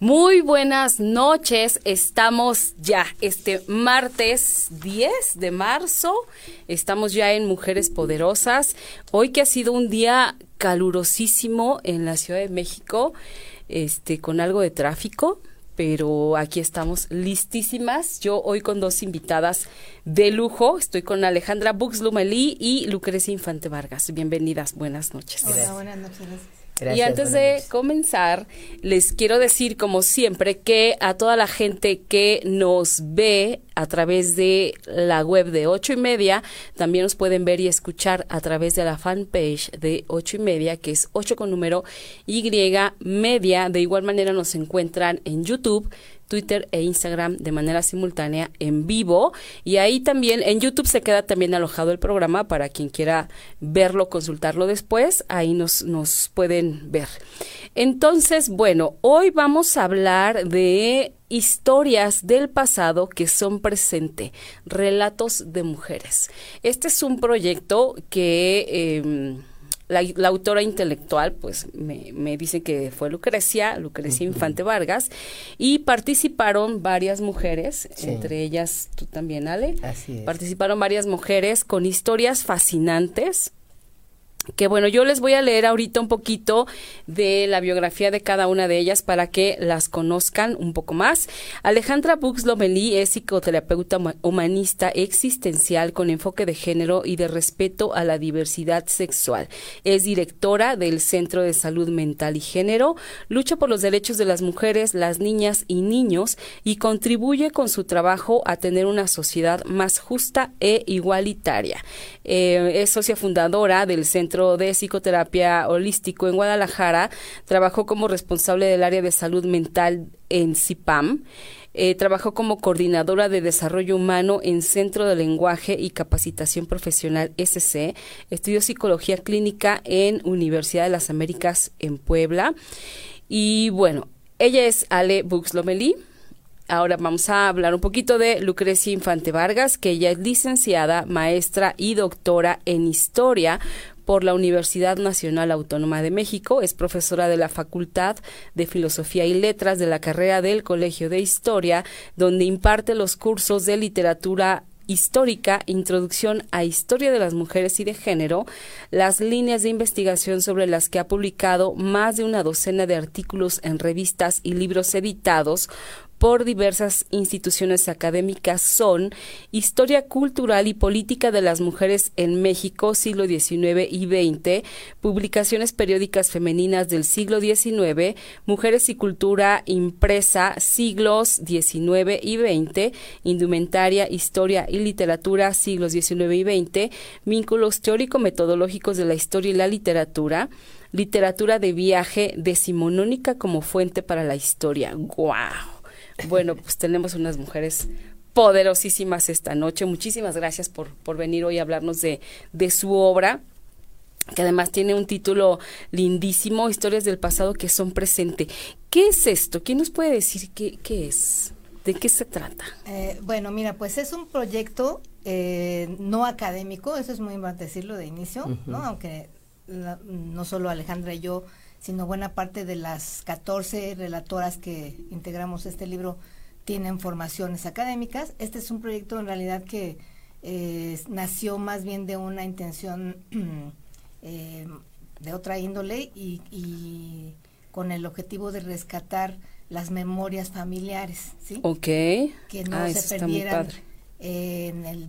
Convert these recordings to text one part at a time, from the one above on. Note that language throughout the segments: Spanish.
Muy buenas noches, estamos ya este martes 10 de marzo, estamos ya en Mujeres Poderosas, hoy que ha sido un día calurosísimo en la Ciudad de México, este con algo de tráfico, pero aquí estamos listísimas. Yo hoy con dos invitadas de lujo. Estoy con Alejandra Buxlumelí y Lucrecia Infante Vargas. Bienvenidas, buenas noches. Hola, buenas noches y antes de comenzar, les quiero decir, como siempre, que a toda la gente que nos ve a través de la web de ocho y media, también nos pueden ver y escuchar a través de la fanpage de ocho y media, que es ocho con número Y media. De igual manera nos encuentran en YouTube Twitter e Instagram de manera simultánea en vivo y ahí también en YouTube se queda también alojado el programa para quien quiera verlo, consultarlo después, ahí nos, nos pueden ver. Entonces, bueno, hoy vamos a hablar de historias del pasado que son presente, relatos de mujeres. Este es un proyecto que... Eh, la, autora intelectual, pues me, me dice que fue Lucrecia, Lucrecia Infante Vargas, y participaron varias mujeres, entre ellas tú también, Ale. Así es. Participaron varias mujeres con historias fascinantes que bueno, yo les voy a leer ahorita un poquito de la biografía de cada una de ellas para que las conozcan un poco más. Alejandra Bux Lomelí es psicoterapeuta humanista existencial con enfoque de género y de respeto a la diversidad sexual. Es directora del Centro de Salud Mental y Género, lucha por los derechos de las mujeres, las niñas y niños y contribuye con su trabajo a tener una sociedad más justa e igualitaria. Eh, es socia fundadora del Centro de Psicoterapia Holístico en Guadalajara, trabajó como responsable del área de salud mental en CIPAM. Eh, trabajó como coordinadora de desarrollo humano en Centro de Lenguaje y Capacitación Profesional SC. Estudió psicología clínica en Universidad de las Américas en Puebla. Y bueno, ella es Ale Buxlomelí. Ahora vamos a hablar un poquito de Lucrecia Infante Vargas, que ella es licenciada, maestra y doctora en historia por la Universidad Nacional Autónoma de México, es profesora de la Facultad de Filosofía y Letras de la carrera del Colegio de Historia, donde imparte los cursos de literatura histórica, introducción a historia de las mujeres y de género, las líneas de investigación sobre las que ha publicado más de una docena de artículos en revistas y libros editados, por diversas instituciones académicas son Historia Cultural y Política de las Mujeres en México, siglo XIX y XX, Publicaciones Periódicas Femeninas del siglo XIX, Mujeres y Cultura Impresa, siglos XIX y XX, Indumentaria, Historia y Literatura, siglos XIX y XX, Vínculos Teórico-Metodológicos de la Historia y la Literatura, Literatura de viaje decimonónica como fuente para la historia. ¡Guau! Bueno, pues tenemos unas mujeres poderosísimas esta noche. Muchísimas gracias por, por venir hoy a hablarnos de, de su obra que además tiene un título lindísimo, Historias del pasado que son presente. ¿Qué es esto? ¿Quién nos puede decir qué, qué es? ¿De qué se trata? Eh, bueno, mira, pues es un proyecto eh, no académico, eso es muy importante decirlo de inicio, ¿no? Aunque no solo Alejandra y yo sino buena parte de las 14 relatoras que integramos este libro tienen formaciones académicas. Este es un proyecto en realidad que eh, nació más bien de una intención eh, de otra índole y, y, con el objetivo de rescatar las memorias familiares, ¿sí? Ok. Que no se perdieran en el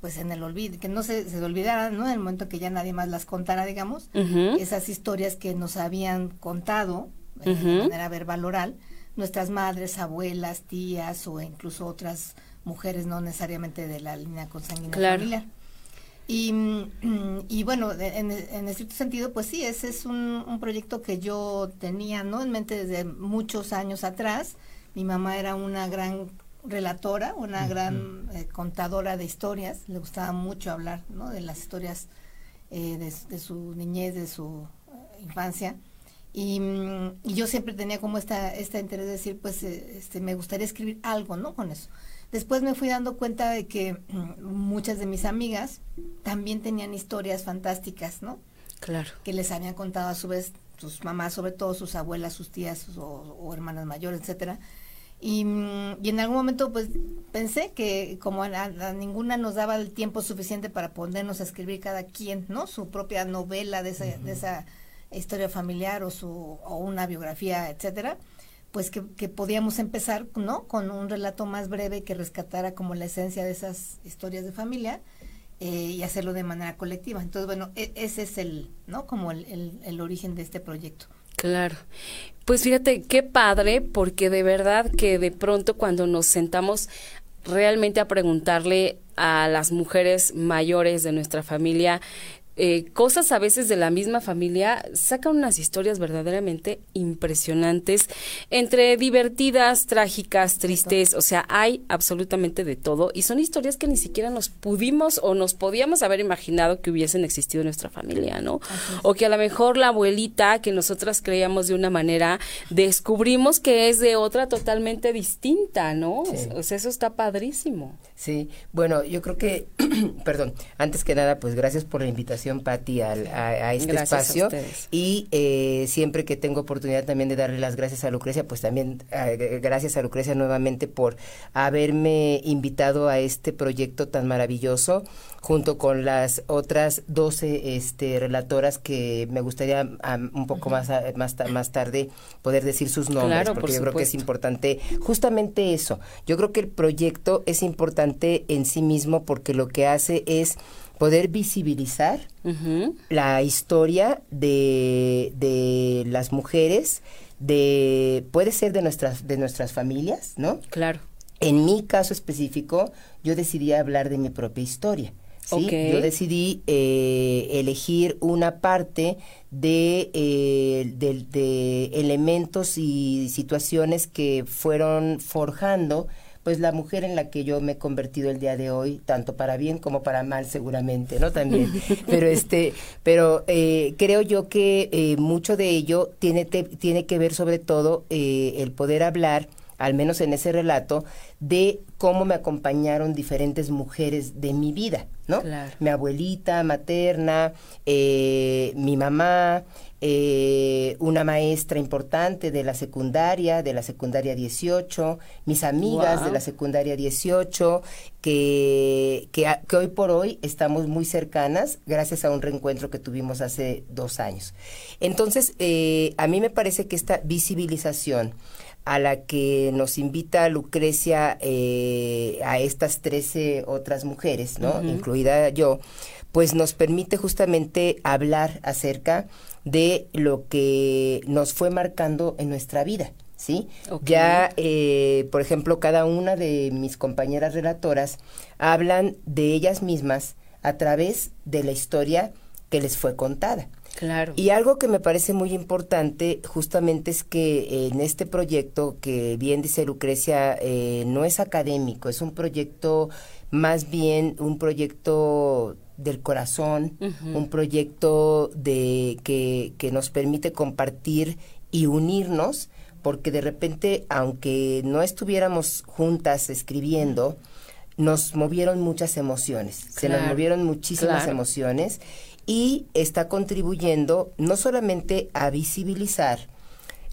pues en el olvido, que no se, se olvidaran, ¿no? En el momento que ya nadie más las contara, digamos, esas historias que nos habían contado de manera verbal oral, nuestras madres, abuelas, tías o incluso otras mujeres no necesariamente de la línea consanguínea familiar. Y, mm, y bueno, en, en estricto sentido, pues sí, ese es un, un, proyecto que yo tenía ¿no? en mente desde muchos años atrás. Mi mamá era una gran relatora, una gran eh, contadora de historias, le gustaba mucho hablar ¿no? de las historias eh, de, su niñez, de su eh, infancia. Y, y, yo siempre tenía como esta, esta interés de decir, pues este, me gustaría escribir algo, ¿no? Con eso. Después me fui dando cuenta de que muchas de mis amigas también tenían historias fantásticas, ¿no? Claro. Que les habían contado a su vez sus mamás, sobre todo sus abuelas, sus tías o, o hermanas mayores, etcétera y, y, en algún momento pues pensé que como a, ninguna nos daba el tiempo suficiente para ponernos a escribir cada quien, ¿no? Su propia novela de esa, de esa historia familiar o, su, o una biografía, etcétera, pues que, que, podíamos empezar, ¿no? Con un relato más breve que rescatara como la esencia de esas historias de familia eh, y hacerlo de manera colectiva. Entonces, bueno, e, ese es el, ¿no? Como el, el, el origen de este proyecto. Claro. Pues fíjate, qué padre, porque de verdad que de pronto cuando nos sentamos realmente a preguntarle a las mujeres mayores de nuestra familia eh, cosas a veces de la misma familia, sacan unas historias verdaderamente impresionantes, entre divertidas, trágicas, tristes, o sea, hay absolutamente de todo y son historias que ni siquiera nos pudimos o nos podíamos haber imaginado que hubiesen existido en nuestra familia, ¿no? O que a lo mejor la abuelita que nosotras creíamos de una manera, descubrimos que es de otra totalmente distinta, ¿no? O sea, eso está padrísimo. Sí, bueno, yo creo que, perdón, antes que nada, pues gracias por la invitación, Patti, a, a, este espacio. y eh, siempre que tengo oportunidad también de darle las gracias a Lucrecia, pues también eh, gracias a Lucrecia nuevamente por haberme invitado a este proyecto tan maravilloso junto con las otras 12 este, relatoras que me gustaría un poco más, más, más tarde poder decir sus nombres, porque yo creo que es importante justamente eso. Yo creo que el proyecto es importante en sí mismo porque lo que hace es poder visibilizar la historia de, de las mujeres, de puede ser de nuestras de nuestras familias, ¿no? Claro. En mi caso específico, yo decidí hablar de mi propia historia. ¿sí? Yo decidí eh, elegir una parte de, eh, de, elementos y situaciones que fueron forjando pues la mujer en la que yo me he convertido el día de hoy, tanto para bien como para mal seguramente, ¿no? También. pero este, pero eh, creo yo que mucho de ello tiene, tiene que ver sobre todo el poder hablar al menos en ese relato, de cómo me acompañaron diferentes mujeres de mi vida, ¿no? Mi abuelita materna, eh, mi mamá, eh, una maestra importante de la secundaria, de la secundaria 18, mis amigas de la secundaria 18, que, que, hoy por hoy estamos muy cercanas gracias a un reencuentro que tuvimos hace dos años. Entonces, eh, a mí me parece que esta visibilización, a la que nos invita Lucrecia eh, a estas 13 otras mujeres, ¿no? Incluida yo, pues nos permite justamente hablar acerca de lo que nos fue marcando en nuestra vida. ¿sí? Ya, eh, por ejemplo, cada una de mis compañeras relatoras hablan de ellas mismas a través de la historia que les fue contada. Claro. Y algo que me parece muy importante justamente es que en este proyecto, que bien dice Lucrecia, eh, no es académico, es un proyecto más bien un proyecto del corazón, un proyecto de que, que nos permite compartir y unirnos, porque de repente, aunque no estuviéramos juntas escribiendo, nos movieron muchas emociones, se nos movieron muchísimas emociones y está contribuyendo no solamente a visibilizar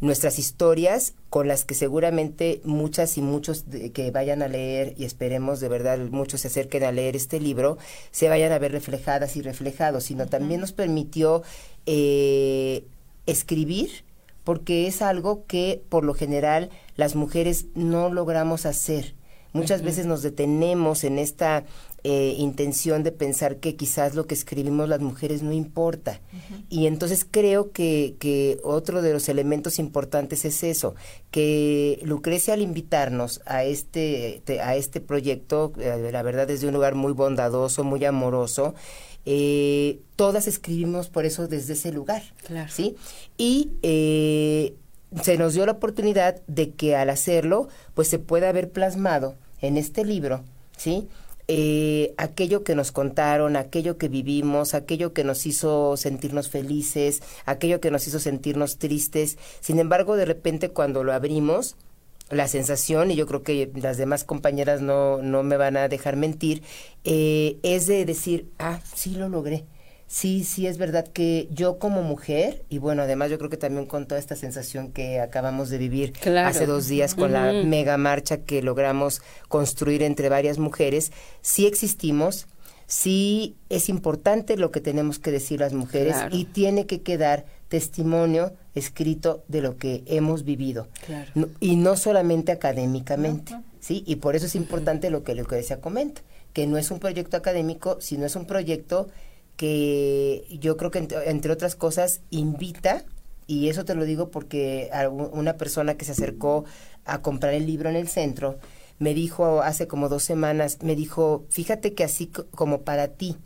nuestras historias con las que seguramente muchas y muchos que vayan a leer y esperemos de verdad muchos se acerquen a leer este libro se vayan a ver reflejadas y reflejados, sino también nos permitió eh, escribir porque es algo que por lo general las mujeres no logramos hacer. Muchas veces nos detenemos en esta eh, intención de pensar que quizás lo que escribimos las mujeres no importa. Y entonces creo que, que otro de los elementos importantes es eso, que Lucrecia al invitarnos a este, a este proyecto, eh, la verdad desde un lugar muy bondadoso, muy amoroso, eh, todas escribimos por eso desde ese lugar, ¿sí? Y se nos dio la oportunidad de que al hacerlo, pues se pueda haber plasmado en este libro, ¿sí? Eh, aquello que nos contaron, aquello que vivimos, aquello que nos hizo sentirnos felices, aquello que nos hizo sentirnos tristes. Sin embargo, de repente cuando lo abrimos, la sensación, y yo creo que las demás compañeras no, no me van a dejar mentir, eh, es de decir, ah, sí lo logré sí, sí es verdad que yo como mujer, y bueno, además yo creo que también con toda esta sensación que acabamos de vivir hace dos días con la mega marcha que logramos construir entre varias mujeres, sí existimos, sí es importante lo que tenemos que decir las mujeres y tiene que quedar testimonio escrito de lo que hemos vivido. Y no solamente académicamente, sí, y por eso es importante lo que Lucrecia comenta, que no es un proyecto académico, sino es un proyecto que yo creo que entre, otras cosas invita, y eso te lo digo porque una persona que se acercó a comprar el libro en el centro, me dijo hace como dos semanas, me dijo, fíjate que así como para ti,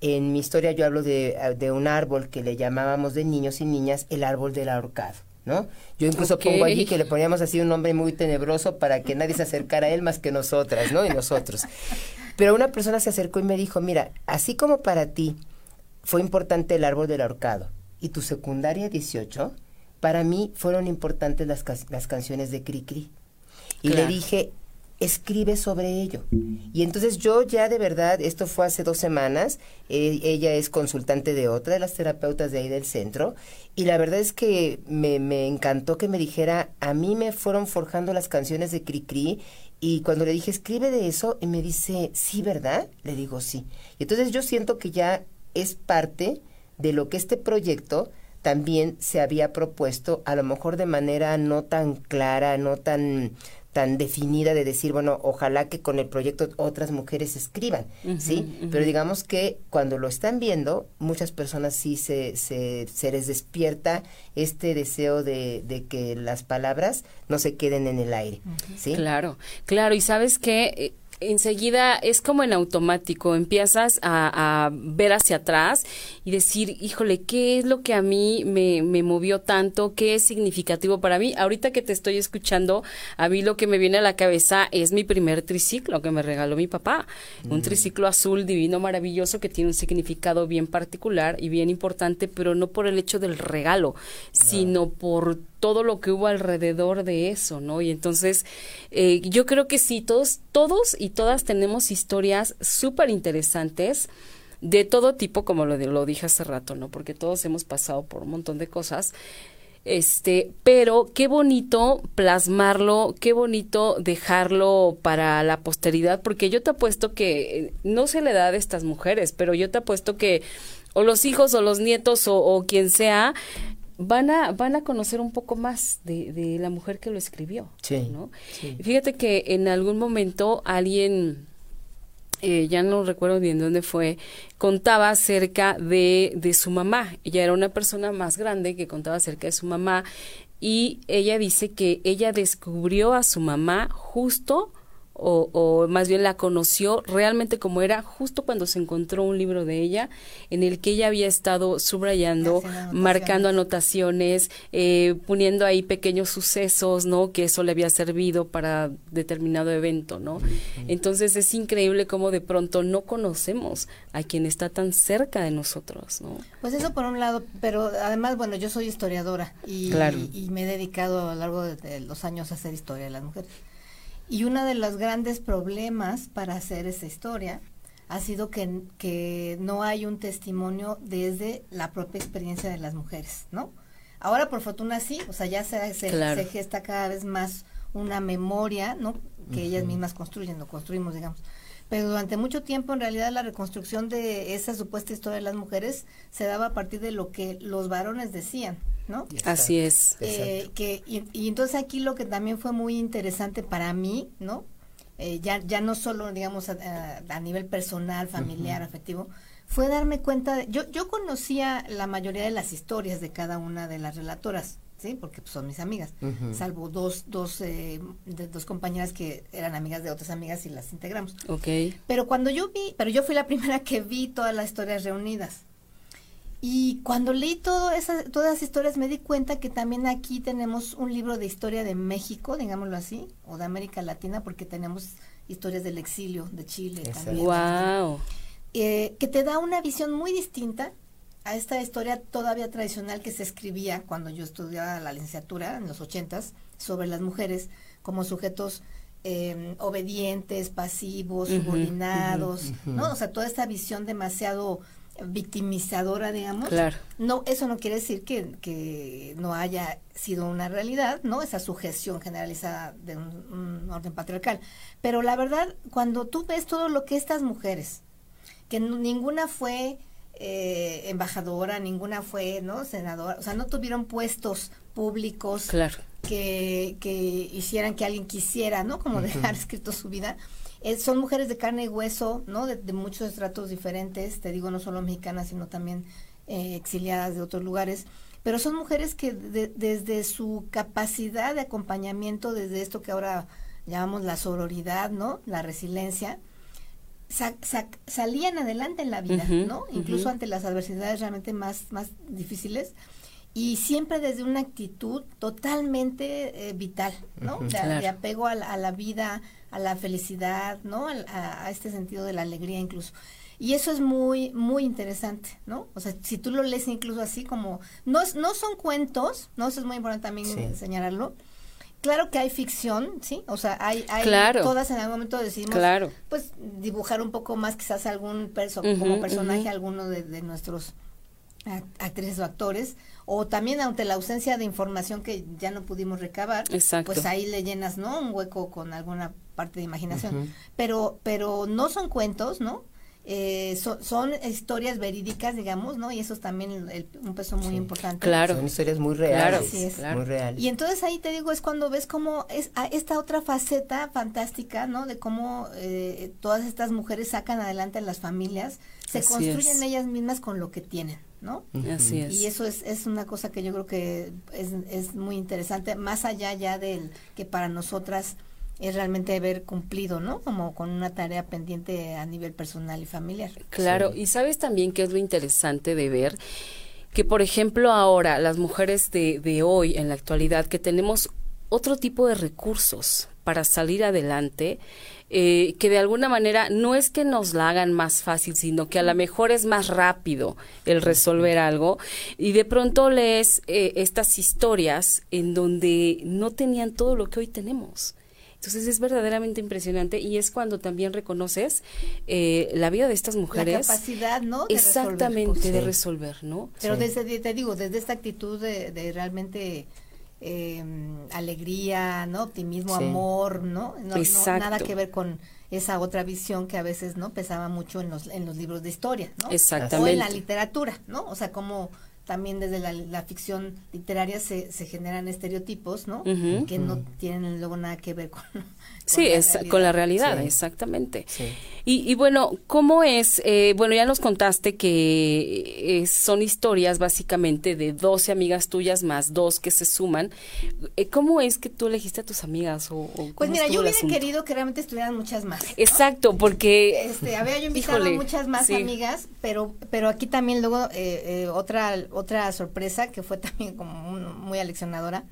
en mi historia yo hablo de, de un árbol que le llamábamos de niños y niñas el árbol del ahorcado. ¿no? Yo incluso pongo allí que le poníamos así un nombre muy tenebroso para que nadie se acercara a él más que nosotras, ¿no? Y nosotros. Pero una persona se acercó y me dijo, mira, así como para ti fue importante el árbol del ahorcado y tu secundaria 18, para mí fueron importantes las, las canciones de Cricri. Y le dije, escribe sobre ello. Y entonces yo ya de verdad, esto fue hace dos semanas, eh, ella es consultante de otra de las terapeutas de ahí del centro, y la verdad es que me, me encantó que me dijera, a mí me fueron forjando las canciones de Cricri y cuando le dije, escribe de eso, y me dice, sí, ¿verdad? Le digo, sí. Y entonces yo siento que ya es parte de lo que este proyecto también se había propuesto, a lo mejor de manera no tan clara, no tan tan definida de decir, bueno, ojalá que con el proyecto otras mujeres escriban, ¿sí? Pero digamos que cuando lo están viendo, muchas personas sí se, se, se les despierta este deseo de, de, que las palabras no se queden en el aire, ¿sí? Claro, claro, y sabes que eh, enseguida es como en automático, empiezas a, ver hacia atrás y decir, híjole, ¿qué es lo que a mí me, me, movió tanto? ¿Qué es significativo para mí? Ahorita que te estoy escuchando, a mí lo que me viene a la cabeza es mi primer triciclo que me regaló mi papá. Un mm. triciclo azul divino, maravilloso, que tiene un significado bien particular y bien importante, pero no por el hecho del regalo, sino por todo lo que hubo alrededor de eso, ¿no? Y entonces eh, yo creo que sí, todos, todos y todas tenemos historias súper interesantes de todo tipo, como lo, lo dije hace rato, ¿no? Porque todos hemos pasado por un montón de cosas. Este, pero qué bonito plasmarlo, qué bonito dejarlo para la posteridad, porque yo te apuesto que eh, no se le da a estas mujeres, pero yo te apuesto que o los hijos o los nietos o, o quien sea van a, van a conocer un poco más de, de la mujer que lo escribió. Sí, ¿no? Fíjate que en algún momento alguien, eh, ya no recuerdo bien dónde fue, contaba acerca de, de su mamá. Ella era una persona más grande que contaba acerca de su mamá y ella dice que ella descubrió a su mamá justo o, o, más bien la conoció realmente como era justo cuando se encontró un libro de ella en el que ella había estado subrayando, marcando anotaciones, eh, poniendo ahí pequeños sucesos, ¿no? Que eso le había servido para determinado evento, ¿no? Entonces es increíble cómo de pronto no conocemos a quien está tan cerca de nosotros, ¿no? Pues eso por un lado, pero además, bueno, yo soy historiadora y, y, me he dedicado a lo largo de los años a hacer historia de las mujeres. Y uno de los grandes problemas para hacer esa historia ha sido que, que no hay un testimonio desde la propia experiencia de las mujeres, ¿no? Ahora por fortuna sí, o sea, ya se, se, gesta cada vez más una memoria, ¿no? Que ellas mismas construyen, o construimos, digamos. Pero durante mucho tiempo, en realidad, la reconstrucción de esa supuesta historia de las mujeres se daba a partir de lo que los varones decían, ¿no? Así es. Eh, que, y, entonces aquí lo que también fue muy interesante para mí, ¿no? Eh, ya, ya no solo, digamos, a, nivel personal, familiar, afectivo, fue darme cuenta, de, yo, yo conocía la mayoría de las historias de cada una de las relatoras, ¿sí? Porque pues, son mis amigas, salvo dos, dos, eh, dos compañeras que eran amigas de otras amigas y las integramos. Ok. Pero cuando yo vi, pero yo fui la primera que vi todas las historias reunidas. Y cuando leí todo esas, todas las historias me di cuenta que también aquí tenemos un libro de historia de México, digámoslo así, o de América Latina, porque tenemos historias del exilio de Chile también. Wow. Eh, que te da una visión muy distinta a esta historia todavía tradicional que se escribía cuando yo estudiaba la licenciatura en los ochentas sobre las mujeres como sujetos em, obedientes, pasivos, subordinados, ¿no? O sea, toda esta visión demasiado victimizadora, digamos. Claro. No, eso no quiere decir que, que no haya sido una realidad, ¿no? Esa sujeción generalizada de un orden patriarcal. Pero la verdad, cuando tú ves todo lo que estas mujeres que ninguna fue eh, embajadora, ninguna fue, ¿no? Senadora, o sea, no tuvieron puestos públicos claro. que, que hicieran que alguien quisiera, ¿no? Como dejar escrito su vida. Eh, son mujeres de carne y hueso, ¿no? De, muchos estratos diferentes, te digo, no solo mexicanas, sino también eh, exiliadas de otros lugares. Pero son mujeres que desde su capacidad de acompañamiento, desde esto que ahora llamamos la sororidad, ¿no? La resiliencia, salían adelante en la vida, ¿no? Incluso ante las adversidades realmente más, más difíciles y siempre desde una actitud totalmente eh, vital, ¿no? de, apego a la, vida, a la felicidad, ¿no? A, este sentido de la alegría incluso. Y eso es muy, muy interesante, ¿no? O sea, si tú lo lees incluso así como, no, no son cuentos, ¿no? Eso es muy importante también señalarlo, claro que hay ficción, ¿sí? O sea, hay, hay todas en algún momento decidimos, pues, dibujar un poco más quizás algún perso como personaje, alguno de, nuestros actrices o actores, o también ante la ausencia de información que ya no pudimos recabar, pues ahí le llenas, ¿no? Un hueco con alguna parte de imaginación. Pero, pero no son cuentos, ¿no? eh, son historias verídicas, digamos, ¿no? Y eso es también un peso muy importante. Claro. Son historias muy reales. Muy reales. Y entonces ahí te digo, es cuando ves cómo es esta otra faceta fantástica, ¿no? De cómo eh, todas estas mujeres sacan adelante a las familias, se construyen ellas mismas con lo que tienen. ¿No? Así es. Y eso es, es una cosa que yo creo que es, es muy interesante, más allá ya del que para nosotras es realmente haber cumplido, ¿no? Como con una tarea pendiente a nivel personal y familiar. Claro, y sabes también que es lo interesante de ver que, por ejemplo, ahora las mujeres de, de hoy, en la actualidad, que tenemos otro tipo de recursos para salir adelante, eh, que de alguna manera no es que nos la hagan más fácil, sino que a lo mejor es más rápido el resolver algo. Y de pronto lees eh, estas historias en donde no tenían todo lo que hoy tenemos. Entonces es verdaderamente impresionante y es cuando también reconoces eh, la vida de estas mujeres. La capacidad, ¿no? De exactamente, de resolver, ¿no? Pero desde, te digo, desde esta actitud de, realmente em, alegría, ¿no? Optimismo, amor, ¿no? No, Nada que ver con esa otra visión que a veces, ¿no? Pesaba mucho en los, en los libros de historia, ¿no? Exactamente. O en la literatura, ¿no? O sea, como también desde la, ficción literaria se, se, generan estereotipos, ¿no? que no tienen luego nada que ver con... sí, es con la realidad, exactamente. Y, y, bueno, ¿cómo es? Eh, bueno, ya nos contaste que eh, son historias básicamente de 12 amigas tuyas más dos que se suman. Eh, ¿Cómo es que tú elegiste a tus amigas? O, pues mira, yo hubiera querido que realmente estuvieran muchas más. Exacto, porque... Este, había yo invitado a muchas más amigas, pero, pero aquí también luego otra otra sorpresa que fue también como muy aleccionadora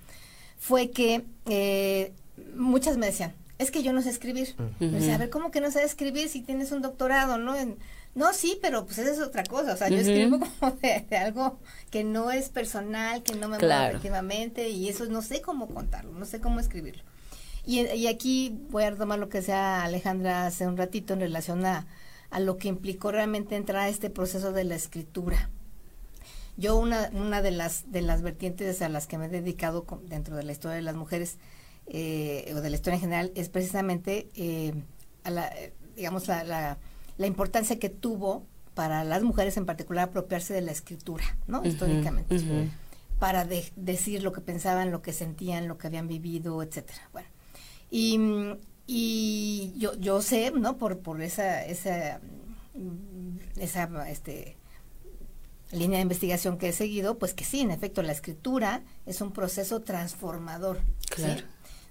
fue que eh, muchas me decían, es que yo no sé escribir. a ver, ¿cómo que no sabes escribir si tienes un doctorado, no? no, sí, pero pues esa es otra cosa. O sea, yo escribo como de, algo que no es personal, que no me claro. efectivamente, y eso no sé cómo contarlo, no sé cómo escribirlo. Y, y aquí voy a retomar lo que decía Alejandra hace un ratito en relación a, a lo que implicó realmente entrar a este proceso de la escritura. Yo una, una de las de las vertientes a las que me he dedicado dentro de la historia de las mujeres eh, o de la historia en general es precisamente eh, a la, digamos la, la, importancia que tuvo para las mujeres en particular apropiarse de la escritura, ¿no? Históricamente. Para decir lo que pensaban, lo que sentían, lo que habían vivido, etcétera. Bueno. Y, y yo, yo sé, ¿no? Por, por esa, esa, esa este, línea de investigación que he seguido, pues que sí, en efecto, la escritura es un proceso transformador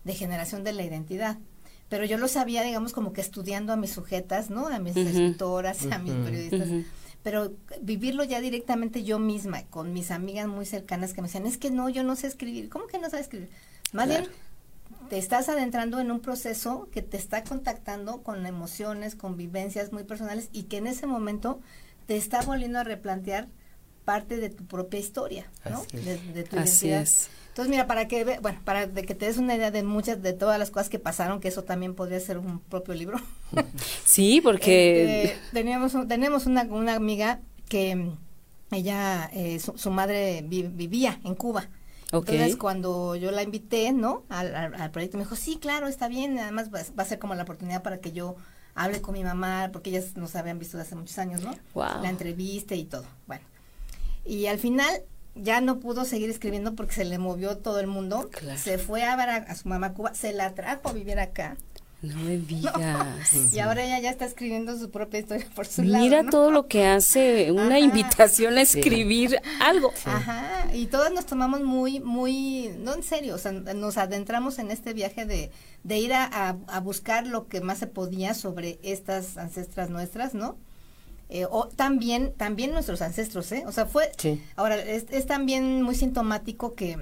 de generación de la identidad. Pero yo lo sabía, digamos, como que estudiando a mis sujetas, ¿no? A mis escritoras, a mis periodistas. Pero vivirlo ya directamente yo misma, con mis amigas muy cercanas que me decían, es que no, yo no sé escribir. ¿Cómo que no sabes escribir? Más bien, te estás adentrando en un proceso que te está contactando con emociones, con vivencias muy personales y que en ese momento te está volviendo a replantear parte de tu propia historia, ¿no? De, tu Así Es. Entonces, mira, para que, bueno, para que te des una idea de muchas, de todas las cosas que pasaron, que eso también podría ser un propio libro. Sí, porque... Este, teníamos, tenemos una, una amiga que ella, eh, su, madre vivía en Cuba. Entonces, cuando yo la invité, ¿no? Al, al, proyecto, me dijo, sí, claro, está bien, además va, a ser como la oportunidad para que yo hable con mi mamá, porque ellas nos habían visto desde hace muchos años, ¿no? La entrevista y todo. Bueno, y al final ya no pudo seguir escribiendo porque se le movió todo el mundo. Se fue a ver a, su mamá Cuba, se la trajo a vivir acá. No me digas. Y ahora ella ya está escribiendo su propia historia por su lado. Mira todo lo que hace, una invitación a escribir algo. Ajá, y todas nos tomamos muy, muy, no en serio, o sea, nos adentramos en este viaje de, de ir a, a buscar lo que más se podía sobre estas ancestras nuestras, ¿no? Eh, o también, también nuestros ancestros, ¿eh? O sea, fue, ahora, es, es, también muy sintomático que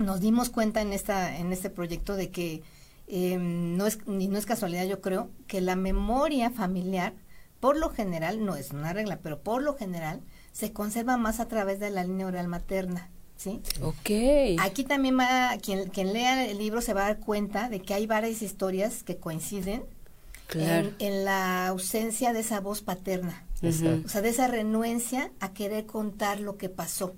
nos dimos cuenta en esta, en este proyecto de que eh, no es, ni no es casualidad, yo creo, que la memoria familiar, por lo general, no es una regla, pero por lo general, se conserva más a través de la línea oral materna. ¿Sí? Ok. Aquí también va, quien, quien lea el libro se va a dar cuenta de que hay varias historias que coinciden en, la ausencia de esa voz paterna. O sea, de esa renuencia a querer contar lo que pasó,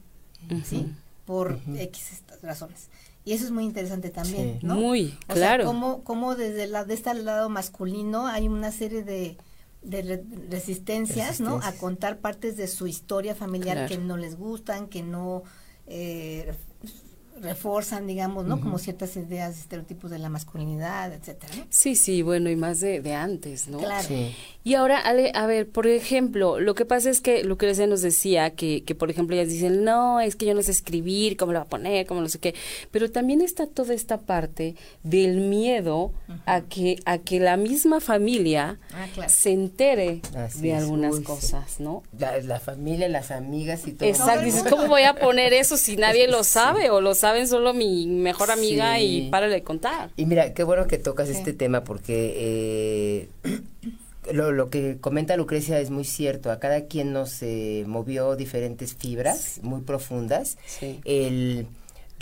¿sí? Por X razones. Y eso es muy interesante también, ¿no? Muy, claro. Sea, cómo, desde la, de este lado masculino hay una serie de, de resistencias, ¿no? A contar partes de su historia familiar que no les gustan, que no eh, reforzan, digamos, ¿no? Como ciertas ideas, estereotipos de la masculinidad, etcétera. Sí, sí, bueno, y más de, de antes, ¿no? Claro. Y ahora, Ale, a ver, por ejemplo, lo que pasa es que Lucrecia nos decía que, que, por ejemplo, ellas dicen, no, es que yo no sé escribir, cómo lo va a poner, cómo no sé qué, pero también está toda esta parte del miedo a que a que la misma familia ah, se entere de algunas cosas, ¿no? La, familia, las amigas y todo. Exacto, dices, ¿cómo voy a poner eso si nadie lo sabe o lo saben solo mi mejor amiga y para de contar? Y mira, qué bueno que tocas este tema porque... Eh, lo, lo, que comenta Lucrecia es muy cierto. A cada quien nos eh, movió diferentes fibras muy profundas. El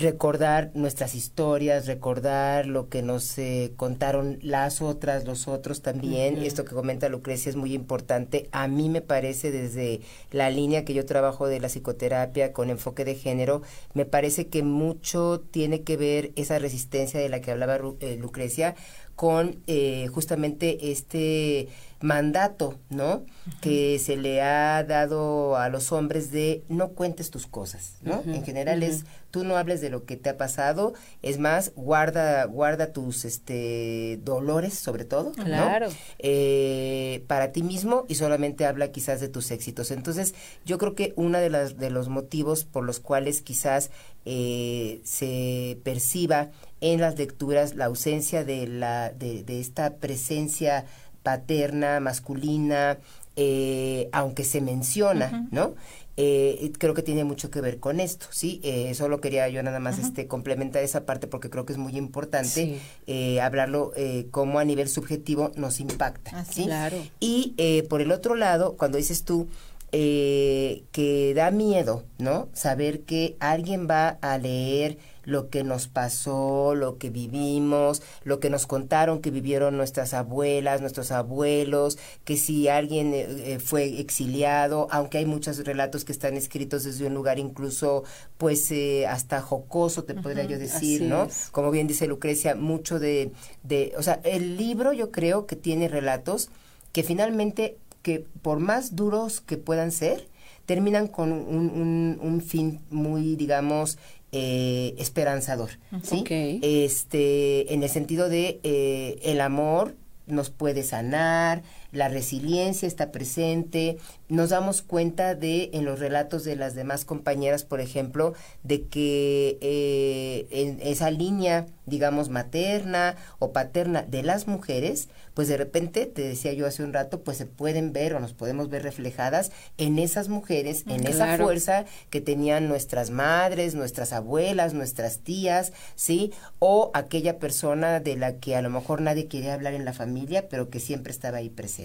recordar nuestras historias, recordar lo que nos eh, contaron las otras, los otros también. Esto que comenta Lucrecia es muy importante. A mí me parece desde la línea que yo trabajo de la psicoterapia con enfoque de género, me parece que mucho tiene que ver esa resistencia de la que hablaba eh, Lucrecia con eh, justamente este mandato, ¿no? Que se le ha dado a los hombres de no cuentes tus cosas, ¿no? en general es tú no hables de lo que te ha pasado, es más, guarda guarda tus este dolores sobre todo, claro. Eh, para ti mismo y solamente habla quizás de tus éxitos. Entonces, yo creo que uno de las de los motivos por los cuales quizás eh, se perciba en las lecturas la ausencia de la de, de esta presencia paterna, masculina, eh, aunque se menciona, ¿no? Eh, creo que tiene mucho que ver con esto, ¿sí? Eh, solo quería yo nada más este complementar esa parte porque creo que es muy importante eh, hablarlo eh, cómo a nivel subjetivo nos impacta, ¿sí? Claro. Y por el otro lado, cuando dices tú, que da miedo, ¿no? Saber que alguien va a leer lo que nos pasó, lo que vivimos, lo que nos contaron que vivieron nuestras abuelas, nuestros abuelos, que si alguien eh, eh, fue exiliado, aunque hay muchos relatos que están escritos desde un lugar incluso pues eh, hasta jocoso, te podría yo decir, ¿no? Como bien dice Lucrecia, mucho de, de, o sea, el libro yo creo que tiene relatos que finalmente, que por más duros que puedan ser, terminan con un, un fin muy, digamos, eh, esperanzador, ¿sí? Este, en el sentido de eh, el amor nos puede sanar, la resiliencia está presente, nos damos cuenta de en los relatos de las demás compañeras, por ejemplo, de que eh, en esa línea, digamos, materna o paterna de las mujeres, pues de repente, te decía yo hace un rato, pues se pueden ver o nos podemos ver reflejadas en esas mujeres, en esa fuerza que tenían nuestras madres, nuestras abuelas, nuestras tías, ¿sí? O aquella persona de la que a lo mejor nadie quería hablar en la familia, pero que siempre estaba ahí presente.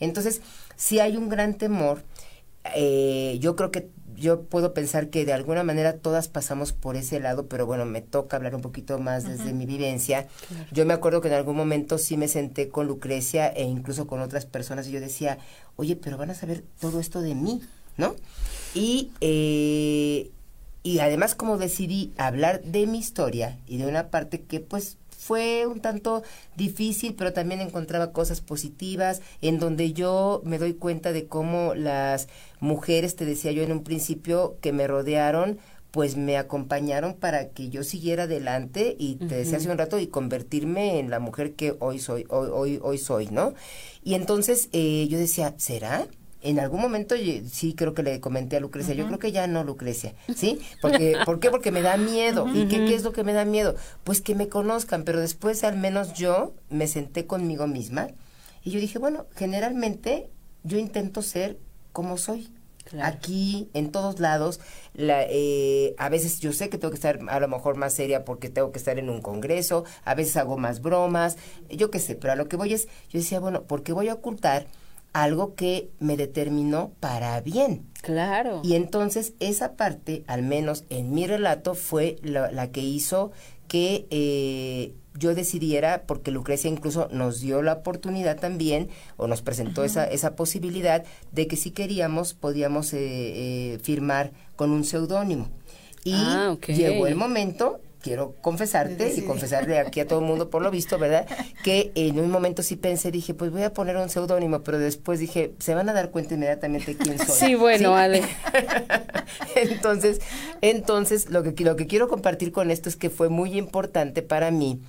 Entonces, si hay un gran temor, eh, yo creo que yo puedo pensar que de alguna manera todas pasamos por ese lado, pero bueno, me toca hablar un poquito más desde mi vivencia. Yo me acuerdo que en algún momento sí me senté con Lucrecia e incluso con otras personas y yo decía, oye, pero van a saber todo esto de mí, ¿no? Y, eh, y además como decidí hablar de mi historia y de una parte que pues fue un tanto difícil, pero también encontraba cosas positivas, en donde yo me doy cuenta de cómo las mujeres, te decía yo en un principio, que me rodearon, pues me acompañaron para que yo siguiera adelante y te decía hace un rato y convertirme en la mujer que hoy soy hoy hoy hoy soy no y entonces eh, yo decía será en algún momento sí creo que le comenté a Lucrecia, yo creo que ya no Lucrecia, ¿sí? Porque, ¿Por qué? Porque me da miedo. ¿Y qué, qué, es lo que me da miedo? Pues que me conozcan, pero después al menos yo me senté conmigo misma y yo dije, bueno, generalmente yo intento ser como soy. Aquí, en todos lados, la, eh, a veces yo sé que tengo que estar a lo mejor más seria porque tengo que estar en un congreso, a veces hago más bromas, yo qué sé, pero a lo que voy es, yo decía, bueno, ¿por qué voy a ocultar algo que me determinó para bien. Claro. Y entonces esa parte, al menos en mi relato, fue la, que hizo que eh, yo decidiera, porque Lucrecia incluso nos dio la oportunidad también, o nos presentó esa, esa posibilidad, de que si queríamos podíamos eh, eh, firmar con un seudónimo. Y ah, llegó el momento quiero confesarte y confesarle aquí a todo el mundo por lo visto, ¿verdad? Que en un momento sí pensé, dije, pues voy a poner un seudónimo, pero después dije, se van a dar cuenta inmediatamente quién soy. Sí, bueno, vale. entonces, entonces lo que, lo que quiero compartir con esto es que fue muy importante para mí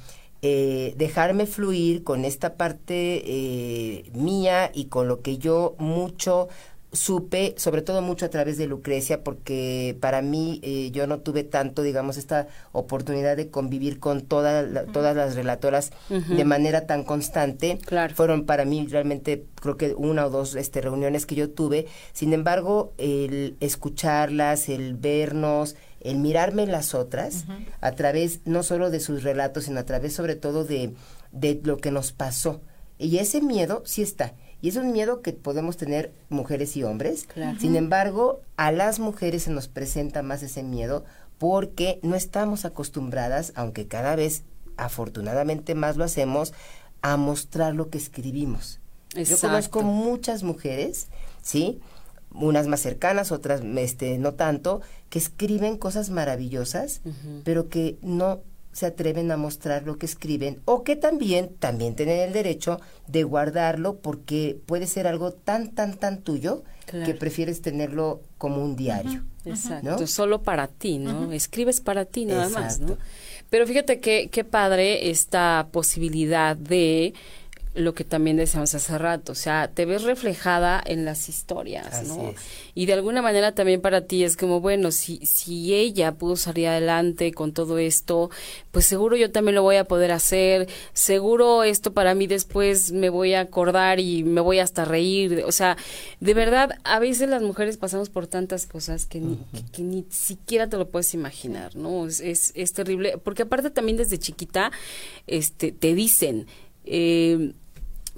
eh, dejarme fluir con esta parte eh, mía y con lo que yo mucho supe, sobre todo mucho a través de Lucrecia, porque para mí eh, yo no tuve tanto, digamos, esta oportunidad de convivir con todas las relatoras de manera tan constante. Fueron para mí realmente, creo que una o dos este, reuniones que yo tuve. Sin embargo, el escucharlas, el vernos, el mirarme las otras, a través no solo de sus relatos, sino a través sobre todo de, de lo que nos pasó. Y ese miedo sí está y es un miedo que podemos tener mujeres y hombres. Sin embargo, a las mujeres se nos presenta más ese miedo porque no estamos acostumbradas, aunque cada vez afortunadamente más lo hacemos, a mostrar lo que escribimos. Yo conozco muchas mujeres, ¿sí? Unas más cercanas, otras este, no tanto, que escriben cosas maravillosas, pero que no se atreven a mostrar lo que escriben o que también también tienen el derecho de guardarlo porque puede ser algo tan tan tan tuyo que prefieres tenerlo como un diario. Exacto, solo para ti, ¿no? Escribes para ti nada más, ¿no? Pero fíjate que qué padre esta posibilidad de lo que también decíamos hace rato, o sea, te ves reflejada en las historias, ¿no? Y de alguna manera también para ti es como, bueno, si, si ella pudo salir adelante con todo esto, pues seguro yo también lo voy a poder hacer, seguro esto para mí después me voy a acordar y me voy hasta reír, o sea, de verdad, a veces las mujeres pasamos por tantas cosas que ni, que, ni siquiera te lo puedes imaginar, ¿no? Es, es, es terrible, porque aparte también desde chiquita, este, te dicen, eh,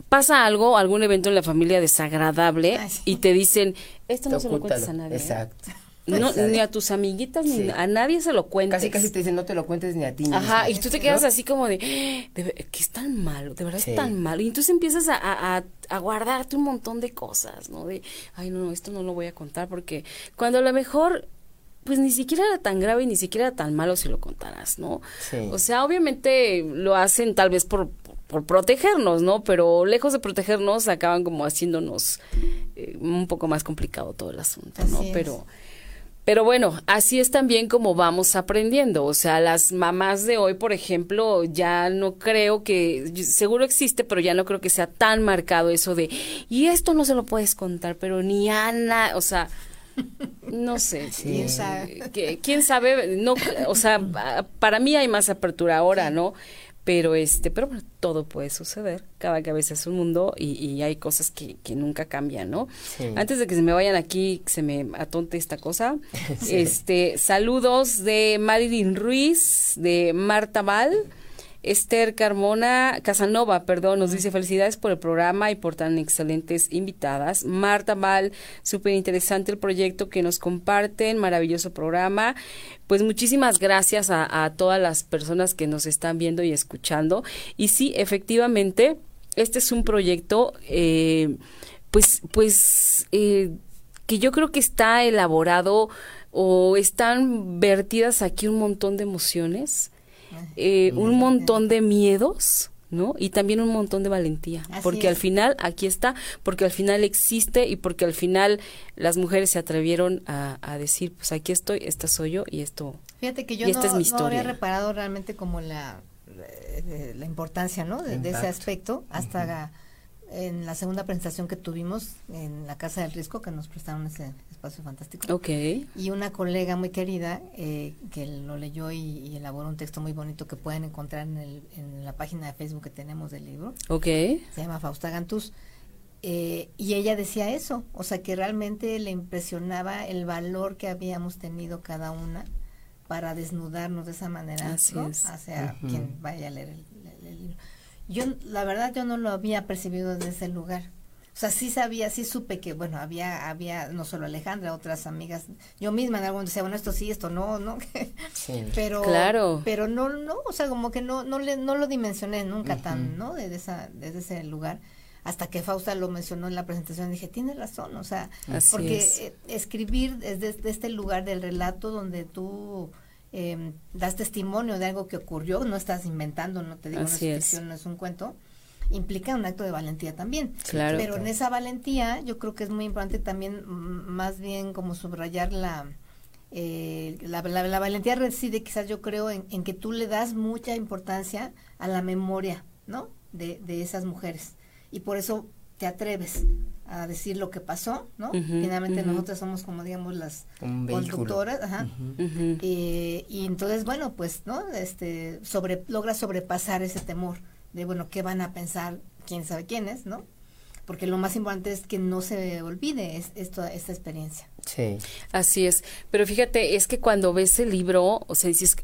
pasa algo, algún evento en la familia desagradable y te dicen, esto no se lo cuentes a nadie. ¿eh?". Exacto. No, ni a tus amiguitas, ni a nadie se lo cuentes. Casi, casi te dicen, no te lo cuentes ni a ti. Ajá, y tú te quedas así como de, que es tan malo, de verdad es tan malo. Y entonces empiezas a, a, a, guardarte un montón de cosas, ¿no? De, ay, no, esto no lo voy a contar porque cuando a lo mejor pues ni siquiera era tan grave y ni siquiera era tan malo si lo contaras, ¿no? O sea, obviamente lo hacen tal vez por, por protegernos, ¿no? Pero lejos de protegernos acaban como haciéndonos eh, un poco más complicado todo el asunto, ¿no? Pero pero bueno, así es también como vamos aprendiendo. O sea, las mamás de hoy, por ejemplo, ya no creo que, seguro existe, pero ya no creo que sea tan marcado eso de, y esto no se lo puedes contar, pero ni Ana, o sea, no sé. ¿Quién sabe? ¿Quién sabe? No, o sea, para mí hay más apertura ahora, ¿no? Pero este pero bueno, todo puede suceder. Cada cabeza es un mundo y, hay cosas que, que, nunca cambian no antes de que se me vayan aquí se me atonte esta cosa. Este saludos de Marilyn Ruiz de Marta Val Esther Carmona Casanova, perdón, nos dice felicidades por el programa y por tan excelentes invitadas. Marta Val, súper interesante el proyecto que nos comparten, maravilloso programa. Pues muchísimas gracias a, todas las personas que nos están viendo y escuchando. Y sí, efectivamente, este es un proyecto, eh, pues, pues, eh, que yo creo que está elaborado o están vertidas aquí un montón de emociones eh, un montón de miedos, ¿no? Y también un montón de valentía, porque al final aquí está, porque al final existe y porque al final las mujeres se atrevieron a, decir, pues aquí estoy, esta soy yo y esto. Fíjate que yo no, es mi historia. había reparado realmente como la, eh, la importancia, ¿no? De, ese aspecto hasta en la segunda presentación que tuvimos en la Casa del Risco, que nos prestaron ese espacio fantástico. Ok. Y una colega muy querida eh, que lo leyó y, elaboró un texto muy bonito que pueden encontrar en, el, en, la página de Facebook que tenemos del libro. Ok. Se llama Fausta Gantús. Eh, y ella decía eso, o sea que realmente le impresionaba el valor que habíamos tenido cada una para desnudarnos de esa manera hacia quien vaya a leer el libro yo la verdad yo no lo había percibido desde ese lugar. O sea, sí sabía, sí supe que, bueno, había, había no solo Alejandra, otras amigas, yo misma en algún decía, bueno, esto sí, esto no, ¿no? Sí. pero, claro. pero no, no, o sea, como que no, no le, no lo dimensioné nunca tan, ¿no? Desde esa, desde ese lugar. Hasta que Fausta lo mencionó en la presentación, dije, tiene razón, o sea, porque eh, escribir desde, desde este lugar del relato donde tú eh, das testimonio de algo que ocurrió, no estás inventando, no te digo, no es ficción, no es un cuento, implica un acto de valentía también. Claro, Pero en esa valentía yo creo que es muy importante también más bien como subrayar la, eh, la, la, valentía reside quizás yo creo en, en, que tú le das mucha importancia a la memoria, ¿no? De, de esas mujeres. Y por eso te atreves a decir lo que pasó, ¿no? Finalmente nosotros somos como digamos las conductoras, ajá. Eh, y entonces bueno, pues, ¿no? Este sobre logra sobrepasar ese temor de bueno, qué van a pensar quién sabe quiénes, ¿no? Porque lo más importante es que no se olvide es, esta experiencia. Sí. Así es. Pero fíjate, es que cuando ves el libro, o sea, dices,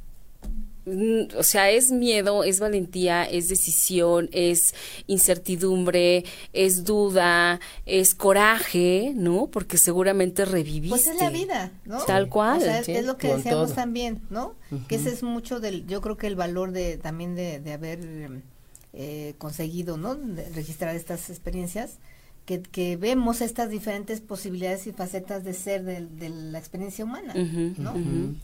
o sea, es miedo, es valentía, es decisión, es incertidumbre, es duda, es coraje, ¿no? Porque seguramente reviviste. Pues es la vida, ¿no? Tal cual. es, lo que decíamos también, ¿no? Que ese es mucho del, yo creo que el valor de también de, de haber eh, conseguido, ¿no? registrar estas experiencias. Que, que, vemos estas diferentes posibilidades y facetas de ser de, la experiencia humana, ¿no?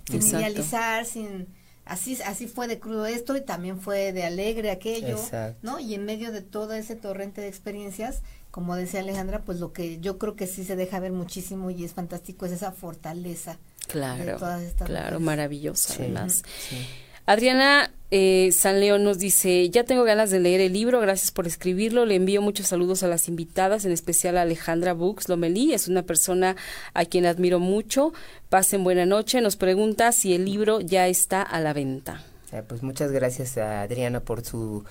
Sin idealizar, sin así así fue de crudo esto y también fue de alegre aquello, ¿no? Y en medio de todo ese torrente de experiencias, como decía Alejandra, pues lo que yo creo que sí se deja ver muchísimo y es fantástico es esa fortaleza. Claro, claro, maravillosa además. Adriana eh, San León nos dice, ya tengo ganas de leer el libro, gracias por escribirlo, le envío muchos saludos a las invitadas, en especial a Alejandra Bux Lomelí, es una persona a quien admiro mucho, pasen buena noche, nos pregunta si el libro ya está a la venta. Pues muchas gracias a Adriana por su,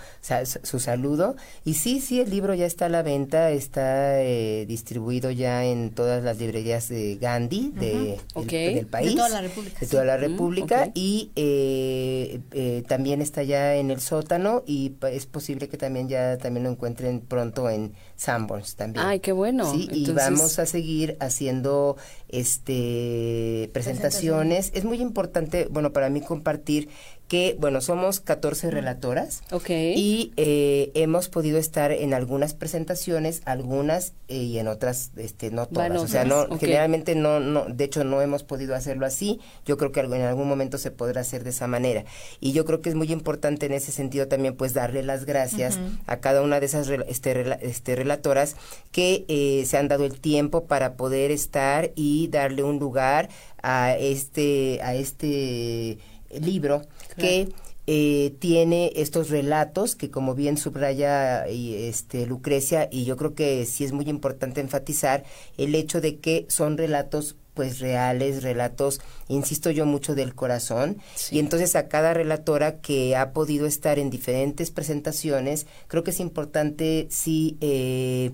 su saludo. Y sí, sí, el libro ya está a la venta, está eh, distribuido ya en todas las librerías de Gandhi de, del país. De toda la República. De toda la República. Y eh, eh, también está ya en el sótano y es posible que también ya también lo encuentren pronto en Sanborns también. Ay, qué bueno. Sí, y vamos a seguir haciendo este presentaciones. Es muy importante, bueno, para mí compartir que, bueno, somos 14 relatoras. Ok. Y eh, hemos podido estar en algunas presentaciones, algunas eh, y en otras, este, no todas. o sea, no, generalmente no, no, de hecho no hemos podido hacerlo así. Yo creo que en algún momento se podrá hacer de esa manera. Y yo creo que es muy importante en ese sentido también, pues, darle las gracias a cada una de esas este, este, relatoras que eh, se han dado el tiempo para poder estar y darle un lugar a este, a este libro que eh, tiene estos relatos que como bien subraya este Lucrecia y yo creo que sí es muy importante enfatizar el hecho de que son relatos pues reales, relatos, insisto yo mucho del corazón, y entonces a cada relatora que ha podido estar en diferentes presentaciones, creo que es importante sí eh,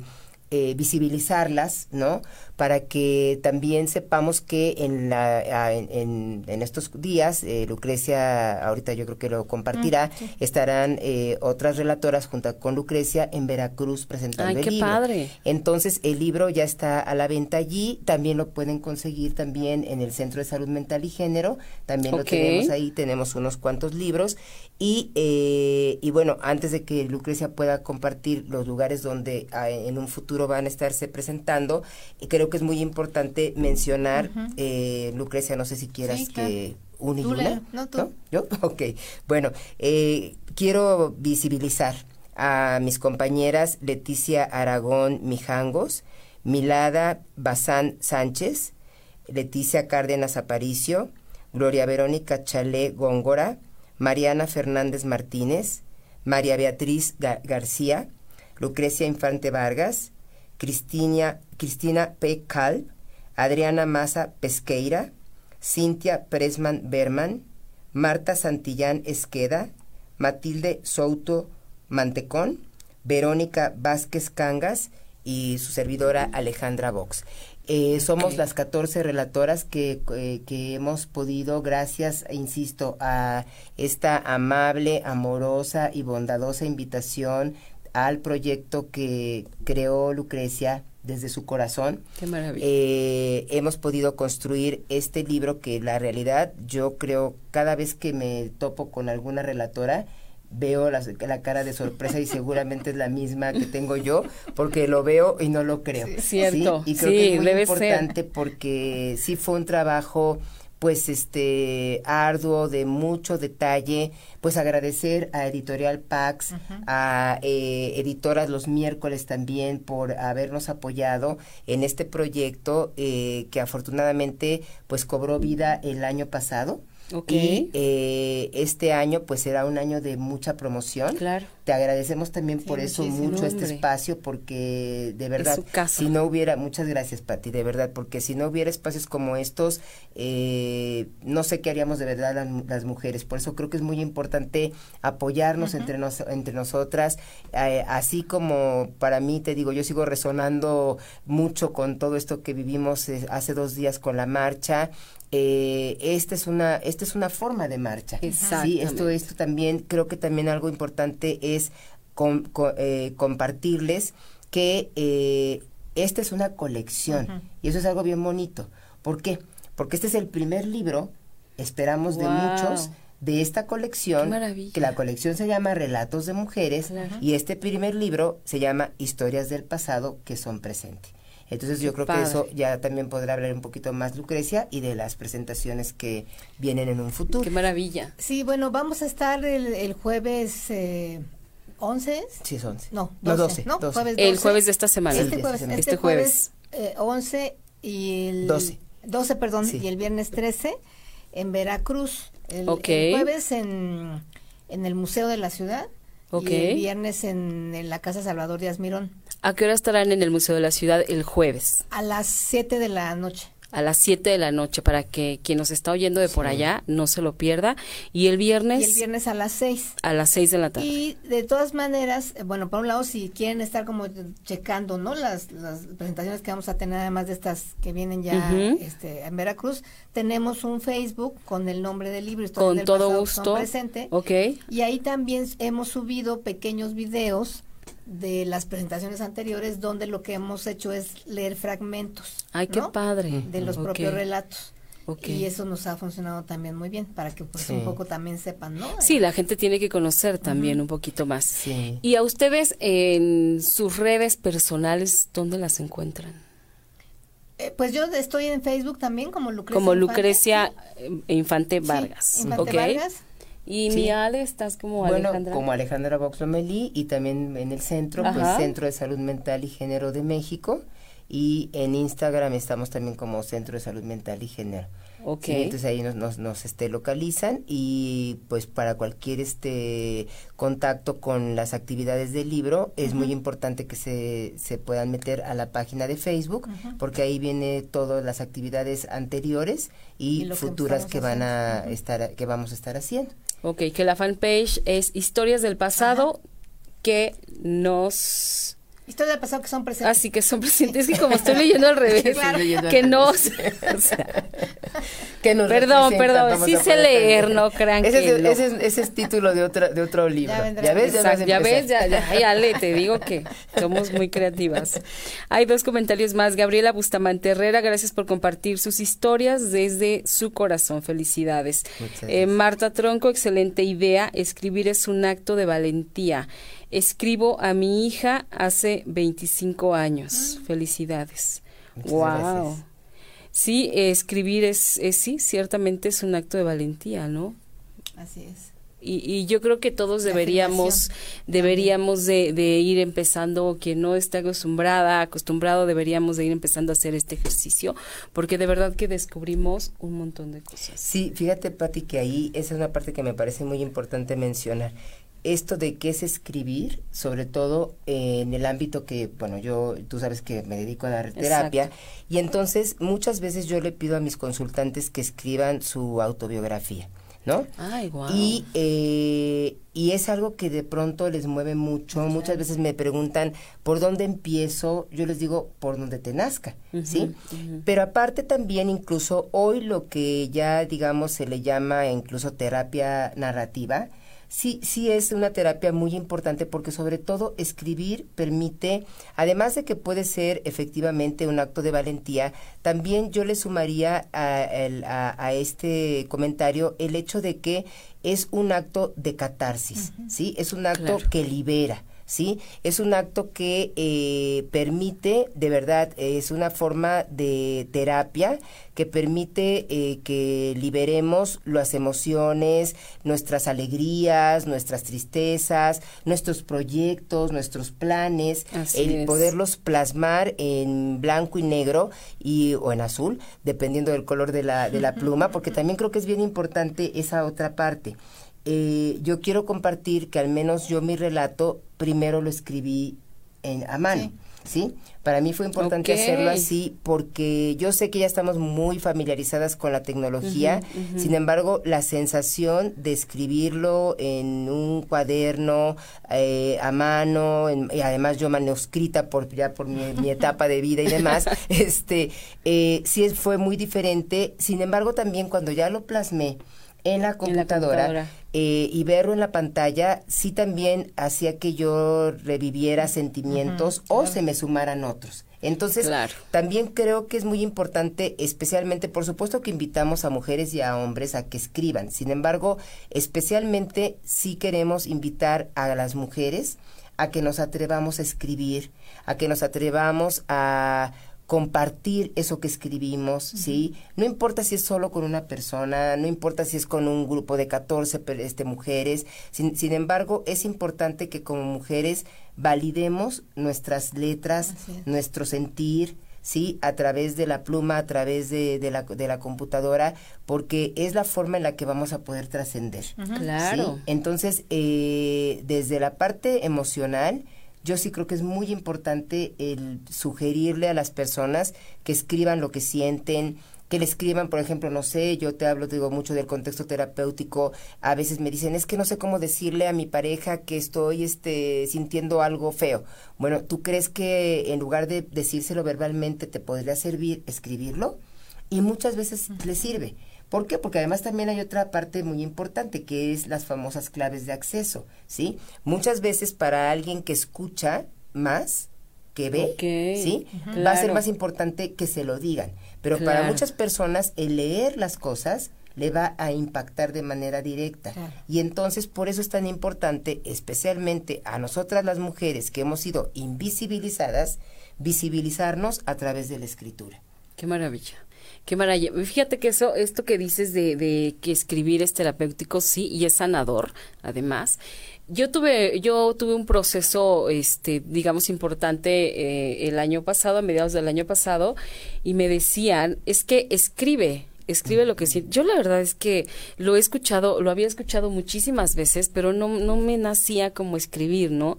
eh, visibilizarlas, ¿no? Para que también sepamos que en, la, en, en, estos días, eh, Lucrecia, ahorita yo creo que lo compartirá, mm, estarán eh, otras relatoras junto con Lucrecia en Veracruz presentando Ay, el qué padre. Entonces, el libro ya está a la venta allí, también lo pueden conseguir también en el Centro de Salud Mental y Género, también lo tenemos ahí, tenemos unos cuantos libros, y, y bueno, antes de que Lucrecia pueda compartir los lugares donde ah, en un futuro van a estarse presentando. Y creo que es muy importante mencionar, eh, Lucrecia, no sé si quieras que un y una. No, tú. ¿Yo? Ok. Bueno, eh, quiero visibilizar a mis compañeras Leticia Aragón Mijangos, Milada Bazán Sánchez, Leticia Cárdenas Aparicio, Gloria Verónica Chalé Góngora, Mariana Fernández Martínez, María Beatriz García, Lucrecia Infante Vargas, Cristina, Cristina P. Cal, Adriana Maza Pesqueira, Cintia Presman Berman, Marta Santillán Esqueda, Matilde Souto Mantecón, Verónica Vázquez Cangas y su servidora Alejandra Vox. Eh, somos las 14 relatoras que, eh, que, hemos podido, gracias, insisto, a esta amable, amorosa y bondadosa invitación al proyecto que creó Lucrecia desde su corazón. Qué maravilla. Eh, hemos podido construir este libro que la realidad yo creo cada vez que me topo con alguna relatora veo la, la cara de sorpresa y seguramente es la misma que tengo yo porque lo veo y no lo creo. Sí, cierto. Y creo que es muy importante porque sí fue un trabajo pues este arduo de mucho detalle pues agradecer a editorial Pax a eh, editoras los miércoles también por habernos apoyado en este proyecto eh, que afortunadamente pues cobró vida el año pasado y eh, este año pues será un año de mucha promoción. Claro. Te agradecemos también por eso mucho este espacio porque de verdad si no hubiera muchas gracias Pati de verdad porque si no hubiera espacios como estos eh, no sé qué haríamos de verdad las, mujeres. Por eso creo que es muy importante apoyarnos entre nos, entre nosotras. Eh, así como para mí te digo yo sigo resonando mucho con todo esto que vivimos hace dos días con la marcha eh, esta es una esta es una forma de marcha. Sí esto esto también creo que también algo importante es eh, compartirles que eh, esta es una colección y eso es algo bien bonito. ¿por qué? porque este es el primer libro esperamos de muchos de esta colección, que la colección se llama Relatos de Mujeres y este primer libro se llama Historias del Pasado que son presentes. Entonces yo creo que eso ya también podrá hablar un poquito más Lucrecia y de las presentaciones que vienen en un futuro. Qué maravilla. Sí, bueno, vamos a estar el, jueves... Eh, 11 Sí, es 11. No, 12. No, El jueves de esta semana. Este jueves, este, este jueves, 11 eh, y el 12. 12, perdón, y el viernes 13 en Veracruz. El, el jueves en, en el Museo de la Ciudad y el viernes en, en, la Casa Salvador Díaz Mirón. ¿A qué hora estarán en el Museo de la Ciudad el jueves? A las 7 de la noche. A las 7 de la noche para que quien nos está oyendo de por allá no se lo pierda. Y el viernes... Y el viernes a las 6. A las 6 de la tarde. Y de todas maneras, eh, bueno, por un lado, si quieren estar como checando, ¿no? Las, las presentaciones que vamos a tener, además de estas que vienen ya este, en Veracruz, tenemos un Facebook con el nombre del libro. Con todo gusto. Presente. Ok. Y ahí también hemos subido pequeños videos de las presentaciones anteriores donde lo que hemos hecho es leer fragmentos. Ay, qué padre. De los propios relatos. Y eso nos ha funcionado también muy bien para que pues un poco también sepan, ¿no? Sí, la gente tiene que conocer también un poquito más. Sí. Y a ustedes en sus redes personales, ¿dónde las encuentran? Eh, pues yo estoy en Facebook también como Lucrecia. Como Lucrecia Infante, Vargas. Infante Vargas. Y mi Ale, estás como bueno, como Alejandra Boxlomelí y también en el centro, pues Centro de Salud Mental y Género de México. Y en Instagram estamos también como Centro de Salud Mental y Género. Ok. entonces ahí nos, nos, nos este, localizan y pues para cualquier este contacto con las actividades del libro es muy importante que se, se puedan meter a la página de Facebook porque ahí viene todas las actividades anteriores y, futuras que, van a estar que vamos a estar haciendo. Ok, que la fanpage es Historias del Pasado que nos Historias del pasado que son presentes. Así que son presentes, que como estoy leyendo al revés, que nos... que nos perdón, perdón, sí sé leer, no crean ese que es, ese, es, título de, otra, de otro libro. Ya, ves, ya, ya ves, ya, ya, le, te digo que somos muy creativas. Hay dos comentarios más. Gabriela Bustamante Herrera, gracias por compartir sus historias desde su corazón. Felicidades. Eh, Marta Tronco, excelente idea. Escribir es un acto de valentía. Escribo a mi hija hace 25 años. Mm. Felicidades. wow. Sí, escribir es, es, sí, ciertamente es un acto de valentía, ¿no? Así es. Y, y yo creo que todos deberíamos deberíamos de, de, ir empezando quien no está acostumbrada acostumbrado deberíamos de ir empezando a hacer este ejercicio porque de verdad que descubrimos un montón de cosas sí fíjate Pati que ahí esa es una parte que me parece muy importante mencionar esto de qué es escribir, sobre todo en el ámbito que, bueno, yo, tú sabes que me dedico a dar terapia, y entonces muchas veces yo le pido a mis consultantes que escriban su autobiografía. ¿no? Ay, y, eh, y es algo que de pronto les mueve mucho. Muchas veces me preguntan, ¿por dónde empiezo? Yo les digo, por donde te nazca, ¿sí? Pero aparte también, incluso hoy lo que ya, digamos, se le llama incluso terapia narrativa, sí, sí es una terapia muy importante porque sobre todo escribir permite, además de que puede ser efectivamente un acto de valentía, también yo le sumaría a, este comentario el hecho de que es un acto de catarsis, ¿sí? Es un acto que libera. ¿Sí? Es un acto que eh, permite, de verdad, es una forma de terapia que permite eh, que liberemos las emociones, nuestras alegrías, nuestras tristezas, nuestros proyectos, nuestros planes, el poderlos plasmar en blanco y negro y o en azul, dependiendo del color de la, de la pluma, porque también creo que es bien importante esa otra parte. Eh, yo quiero compartir que al menos yo mi relato primero lo escribí en, a mano. Sí. Para mí fue importante hacerlo así porque yo sé que ya estamos muy familiarizadas con la tecnología, sin embargo, la sensación de escribirlo en un cuaderno eh, a mano, y además yo manuscrita por ya por mi, etapa de vida y demás, este, eh, sí fue muy diferente. Sin embargo, también cuando ya lo plasmé, en la computadora, eh, y verlo en la pantalla sí también hacía que yo reviviera sentimientos o se me sumaran otros. Entonces, también creo que es muy importante, especialmente, por supuesto que invitamos a mujeres y a hombres a que escriban. Sin embargo, especialmente sí queremos invitar a las mujeres a que nos atrevamos a escribir, a que nos atrevamos a compartir eso que escribimos, ¿sí? No importa si es solo con una persona, no importa si es con un grupo de 14 este, mujeres, sin, sin embargo, es importante que como mujeres validemos nuestras letras, nuestro sentir, ¿sí? A través de la pluma, a través de, de, la, de la computadora, porque es la forma en la que vamos a poder trascender. Claro. Entonces, eh, desde la parte emocional, yo sí creo que es muy importante el sugerirle a las personas que escriban lo que sienten, que le escriban, por ejemplo, no sé, yo te hablo, digo, mucho del contexto terapéutico, a veces me dicen, es que no sé cómo decirle a mi pareja que estoy este, sintiendo algo feo. Bueno, ¿tú crees que en lugar de decírselo verbalmente te podría servir escribirlo? Y muchas veces le sirve. ¿Por qué? Porque además también hay otra parte muy importante que es las famosas claves de acceso, ¿sí? Muchas veces para alguien que escucha más que ve, ¿sí? Va a ser más importante que se lo digan. Pero para muchas personas el leer las cosas le va a impactar de manera directa. Y entonces por eso es tan importante, especialmente a nosotras las mujeres que hemos sido invisibilizadas, visibilizarnos a través de la escritura. Qué maravilla. Qué maravilla. Fíjate que eso, esto que dices de, de que escribir es terapéutico, sí, y es sanador, además yo tuve yo tuve un proceso este digamos importante eh, el año pasado a mediados del año pasado y me decían es que escribe escribe lo que siente. Yo la verdad es que lo he escuchado, lo había escuchado muchísimas veces, pero no, no me nacía como escribir, ¿no?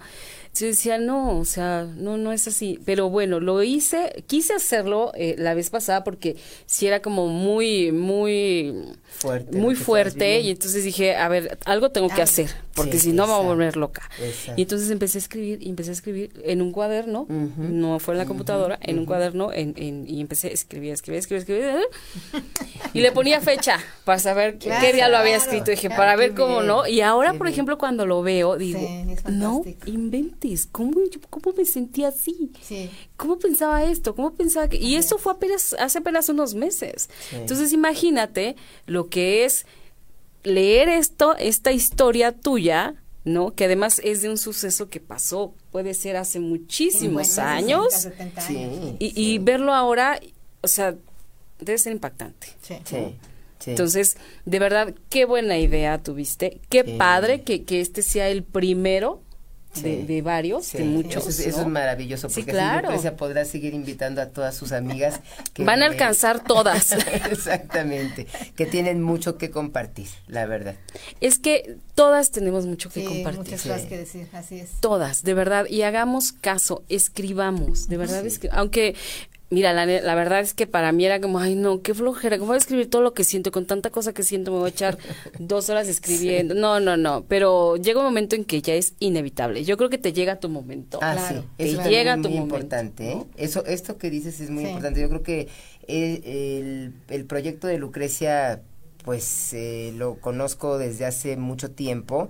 yo decía, no, o sea, no, no es así. Pero bueno, lo hice, quise hacerlo eh, la vez pasada porque si era como muy, muy fuerte. Muy fuerte. Y entonces dije, a ver, algo tengo que hacer, porque si no me voy a volver loca. Y entonces empecé a escribir, y empecé a escribir en un cuaderno, no fue en la computadora, en un cuaderno, en, en, y empecé a escribir, escribir, escribir, escribir. y le ponía fecha para saber qué día lo había escrito. Dije, para ver cómo no. Y ahora, por ejemplo, cuando lo veo, digo, no, invente ¿cómo, cómo me sentía así? ¿Cómo pensaba esto? ¿Cómo pensaba que...? Y eso fue apenas, hace apenas unos meses. Entonces imagínate lo que es leer esto, esta historia tuya, ¿no? Que además es de un suceso que pasó, puede ser hace muchísimos años. y, verlo ahora, o sea, debe ser impactante. Sí. Entonces, de verdad, qué buena idea tuviste. Qué padre que, que este sea el primero de, varios, de muchos. Eso, es, maravilloso, porque claro. así podrá seguir invitando a todas sus amigas. Que Van a alcanzar todas. Exactamente, que tienen mucho que compartir, la verdad. Es que todas tenemos mucho que compartir. muchas cosas que decir, así es. Todas, de verdad, y hagamos caso, escribamos, de verdad, es que, aunque Mira, la, la, verdad es que para mí era como, ay, no, qué flojera, ¿cómo voy a escribir todo lo que siento? Con tanta cosa que siento, me voy a echar dos horas escribiendo. No, no, no, pero llega un momento en que ya es inevitable. Yo creo que te llega tu momento. Ah, sí, eso llega tu muy importante. ¿eh? Eso, esto que dices es muy importante. Yo creo que el, el, proyecto de Lucrecia, pues eh, lo conozco desde hace mucho tiempo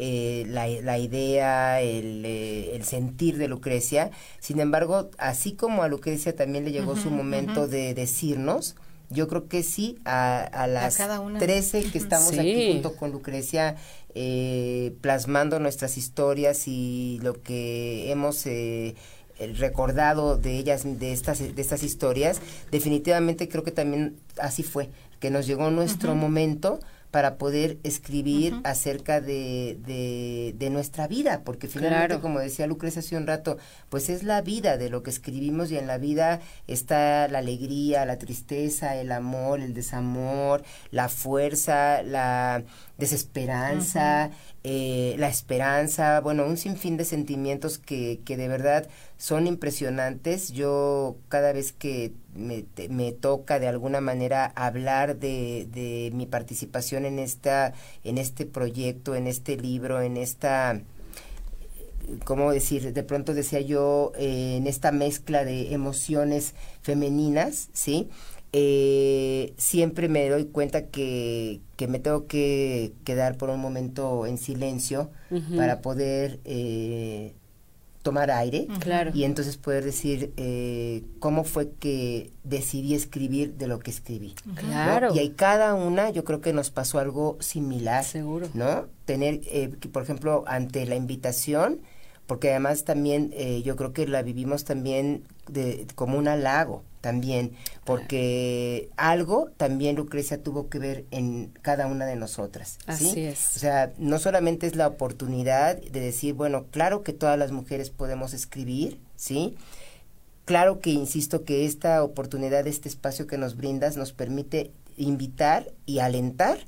eh, la, la, idea, el, eh, el, sentir de Lucrecia. Sin embargo, así como a Lucrecia también le llegó su momento de decirnos, yo creo que sí, a, a las trece 13 que estamos aquí junto con Lucrecia, eh, plasmando nuestras historias y lo que hemos eh, recordado de ellas, de estas, de estas historias, definitivamente creo que también así fue, que nos llegó nuestro momento para poder escribir acerca de, de, nuestra vida, porque finalmente, como decía Lucrecia hace un rato, pues es la vida de lo que escribimos y en la vida está la alegría, la tristeza, el amor, el desamor, la fuerza, la desesperanza, eh, la esperanza, bueno, un sinfín de sentimientos que, que de verdad son impresionantes. Yo cada vez que me, me toca de alguna manera hablar de, de, mi participación en esta, en este proyecto, en este libro, en esta ¿cómo decir? De pronto decía yo, eh, en esta mezcla de emociones femeninas, ¿sí? eh, siempre me doy cuenta que, que, me tengo que quedar por un momento en silencio para poder eh, tomar aire claro. y entonces poder decir eh, cómo fue que decidí escribir de lo que escribí. Claro. Y hay cada una, yo creo que nos pasó algo similar. Seguro. ¿No? Tener, eh, por ejemplo, ante la invitación, porque además también eh, yo creo que la vivimos también de, como un halago también, porque algo también Lucrecia tuvo que ver en cada una de nosotras. Así es. O sea, no solamente es la oportunidad de decir, bueno, claro que todas las mujeres podemos escribir, ¿sí? claro que insisto que esta oportunidad, este espacio que nos brindas nos permite invitar y alentar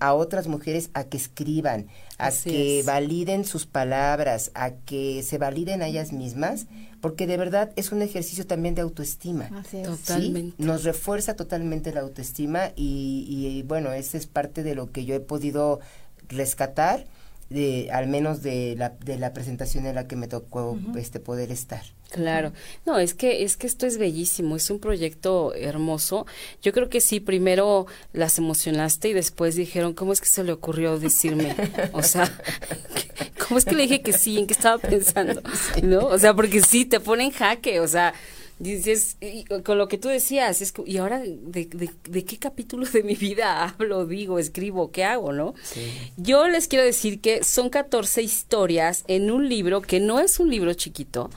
a otras mujeres a que escriban, a que validen sus palabras, a que se validen a ellas mismas, porque de verdad es un ejercicio también de autoestima. Totalmente. Nos refuerza totalmente la autoestima y, y bueno, esa es parte de lo que yo he podido rescatar de al menos de la, de la presentación en la que me tocó este poder estar. Claro. No, es que es que esto es bellísimo, es un proyecto hermoso. Yo creo que sí, primero las emocionaste y después dijeron, ¿cómo es que se le ocurrió decirme? O sea, ¿cómo es que le dije que sí? ¿En qué estaba pensando? ¿No? O sea, porque sí te pone en jaque, o sea, dices, con lo que tú decías, es ¿y ahora de, de, qué capítulo de mi vida hablo, digo, escribo, qué hago, no? Yo les quiero decir que son 14 historias en un libro que no es un libro chiquito.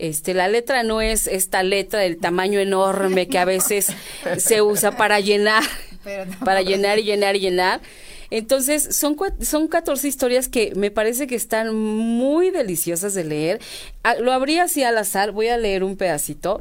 Este, la letra no es esta letra del tamaño enorme que a veces se usa para llenar, para llenar y llenar y llenar entonces, son, son 14 historias que me parece que están muy deliciosas de leer. Ah, lo abrí así al azar, voy a leer un pedacito.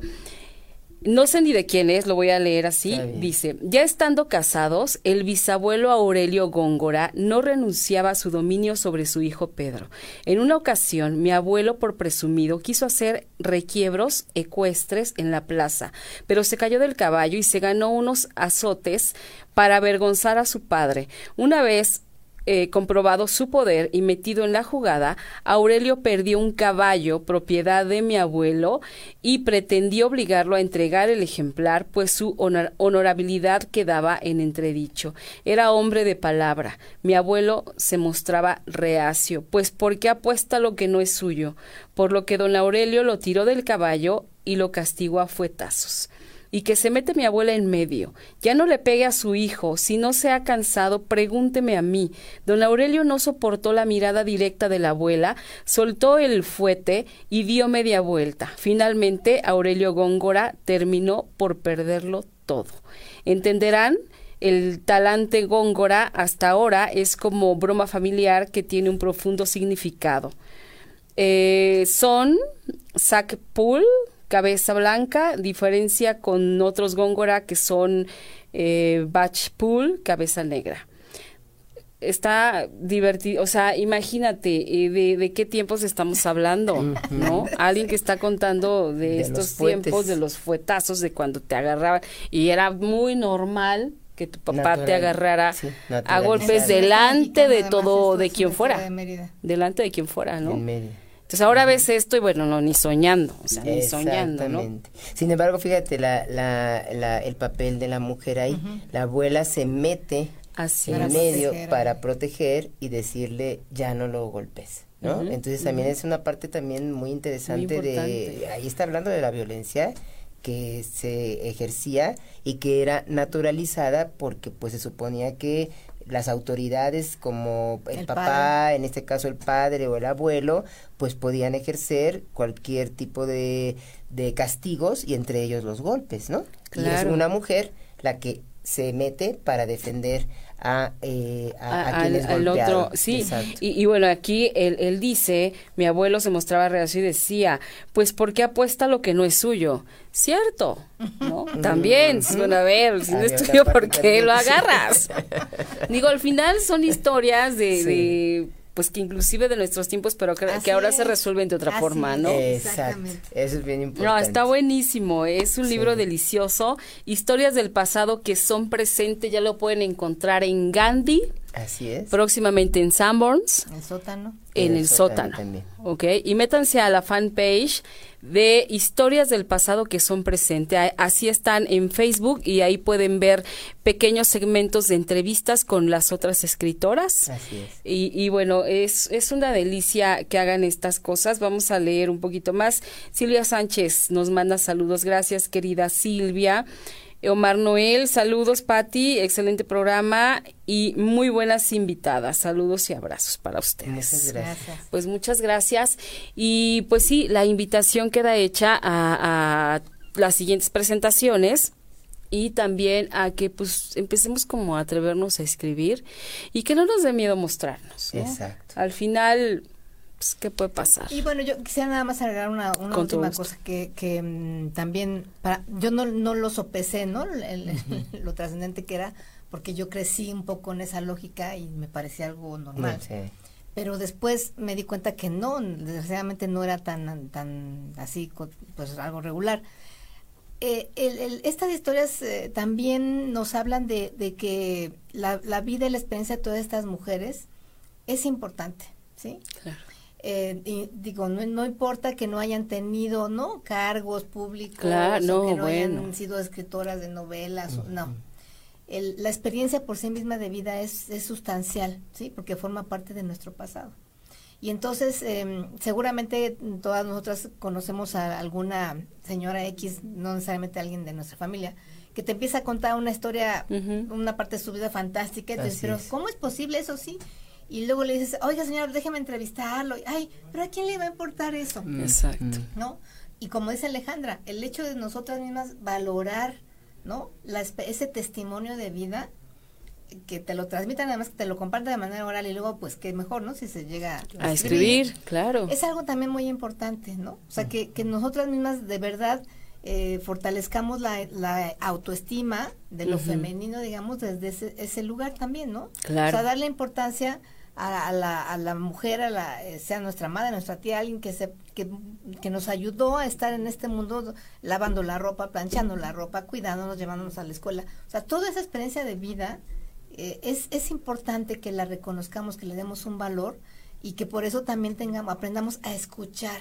No sé ni de quién es, lo voy a leer así. Dice, ya estando casados, el bisabuelo Aurelio Góngora no renunciaba a su dominio sobre su hijo Pedro. En una ocasión, mi abuelo, por presumido, quiso hacer requiebros ecuestres en la plaza, pero se cayó del caballo y se ganó unos azotes para avergonzar a su padre. Una vez eh, comprobado su poder y metido en la jugada, Aurelio perdió un caballo, propiedad de mi abuelo, y pretendió obligarlo a entregar el ejemplar, pues su honorabilidad quedaba en entredicho. Era hombre de palabra. Mi abuelo se mostraba reacio, pues porque apuesta lo que no es suyo, por lo que don Aurelio lo tiró del caballo y lo castigó a fuetazos y que se mete mi abuela en medio. Ya no le pegue a su hijo. Si no se ha cansado, pregúnteme a mí. Don Aurelio no soportó la mirada directa de la abuela, soltó el fuete y dio media vuelta. Finalmente, Aurelio Góngora terminó por perderlo todo. Entenderán el talante góngora hasta ahora es como broma familiar que tiene un profundo significado. Eh, son Sac Pool, cabeza blanca, diferencia con otros góngora que son eh, batch pool, cabeza negra. Está divertido, o sea, imagínate eh, de, de, qué tiempos estamos hablando, ¿no? Alguien que está contando de, estos tiempos, de los fuetazos, de cuando te agarraba, y era muy normal que tu papá te agarrara a golpes delante de todo, de quien fuera, delante de quien fuera, ¿no? Entonces ahora ves esto y bueno, no, ni soñando, o sea, ni soñando, ¿no? Sin embargo, fíjate, la, la, el papel de la mujer ahí, la abuela se mete en medio para proteger y decirle, ya no lo golpes. ¿no? Entonces también es una parte también muy interesante de, ahí está hablando de la violencia que se ejercía y que era naturalizada porque pues se suponía que las autoridades como el, papá, en este caso el padre o el abuelo, pues podían ejercer cualquier tipo de, de castigos y entre ellos los golpes, ¿no? Y es una mujer la que se mete para defender a, eh, a, al, otro. Sí, y, bueno, aquí él, él, dice, mi abuelo se mostraba reacio y decía, pues ¿por qué apuesta lo que no es suyo? Cierto, ¿no? También, bueno, a ver, si no es tuyo, ¿por qué lo agarras? Digo, al final son historias de pues que inclusive de nuestros tiempos, pero que, ahora se resuelven de otra forma, ¿no? Exacto. Eso es bien importante. No, está buenísimo. Es un libro delicioso. Historias del pasado que son presentes, ya lo pueden encontrar en Gandhi. Así es. Próximamente en Sanborns. En el sótano. En el, sótano. Ok. Y métanse a la fanpage de historias del pasado que son presentes. Así están en Facebook y ahí pueden ver pequeños segmentos de entrevistas con las otras escritoras. Así es. Y, y bueno, es, es una delicia que hagan estas cosas. Vamos a leer un poquito más. Silvia Sánchez nos manda saludos. Gracias, querida Silvia. Omar Noel, saludos Patti, excelente programa y muy buenas invitadas. Saludos y abrazos para ustedes. Muchas gracias. Pues muchas gracias. Y pues sí, la invitación queda hecha a, las siguientes presentaciones y también a que pues empecemos como a atrevernos a escribir y que no nos dé miedo mostrarnos. Exacto. Al final pues, ¿qué puede pasar? Y bueno, yo quisiera nada más agregar una, última cosa que, que mm, también, para, yo no, no lo sopesé, ¿no? Lo trascendente que era, porque yo crecí un poco en esa lógica y me parecía algo normal. Pero después me di cuenta que no, desgraciadamente no era tan, tan así, pues algo regular. Eh, estas historias eh, también nos hablan de, de que la, la, vida y la experiencia de todas estas mujeres es importante, ¿sí? Claro. Eh, y digo, no, no, importa que no hayan tenido, ¿no? Cargos públicos, no, que no hayan sido escritoras de novelas, no. la experiencia por sí misma de vida es, es sustancial, ¿sí? Porque forma parte de nuestro pasado. Y entonces, eh, seguramente todas nosotras conocemos a alguna señora X, no necesariamente alguien de nuestra familia, que te empieza a contar una historia, una parte de su vida fantástica, y pero ¿cómo es posible eso sí? Y luego le dices, oiga señor, déjeme entrevistarlo. Ay, pero ¿a quién le va a importar eso? Mm. Exacto. ¿No? Y como dice Alejandra, el hecho de nosotras mismas valorar, ¿no? La, ese testimonio de vida que te lo transmitan, además que te lo compartan de manera oral y luego pues que mejor, ¿no? Si se llega a, escribir, claro. Es algo también muy importante, ¿no? O sea, que, que nosotras mismas de verdad eh, fortalezcamos la, la, autoestima de lo femenino, digamos, desde ese, ese, lugar también, ¿no? Claro. O sea, darle importancia a, la, a la mujer, a la, eh, sea nuestra madre, nuestra tía, alguien que, se, que, que, nos ayudó a estar en este mundo lavando la ropa, planchando la ropa, cuidándonos, llevándonos a la escuela. O sea, toda esa experiencia de vida eh, es, es importante que la reconozcamos, que le demos un valor y que por eso también tengamos, aprendamos a escuchar.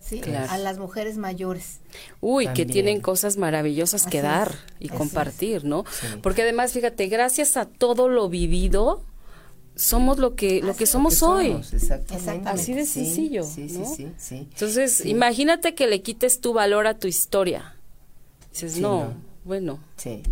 ¿sí? a las mujeres mayores. Uy, que tienen cosas maravillosas que dar y compartir, ¿no? Porque además, fíjate, gracias a todo lo vivido, somos lo que lo que somos hoy. exactamente. Así de sencillo. Sí, sí, sí, Entonces, imagínate que le quites tu valor a tu historia. Dices, no, bueno. Sí.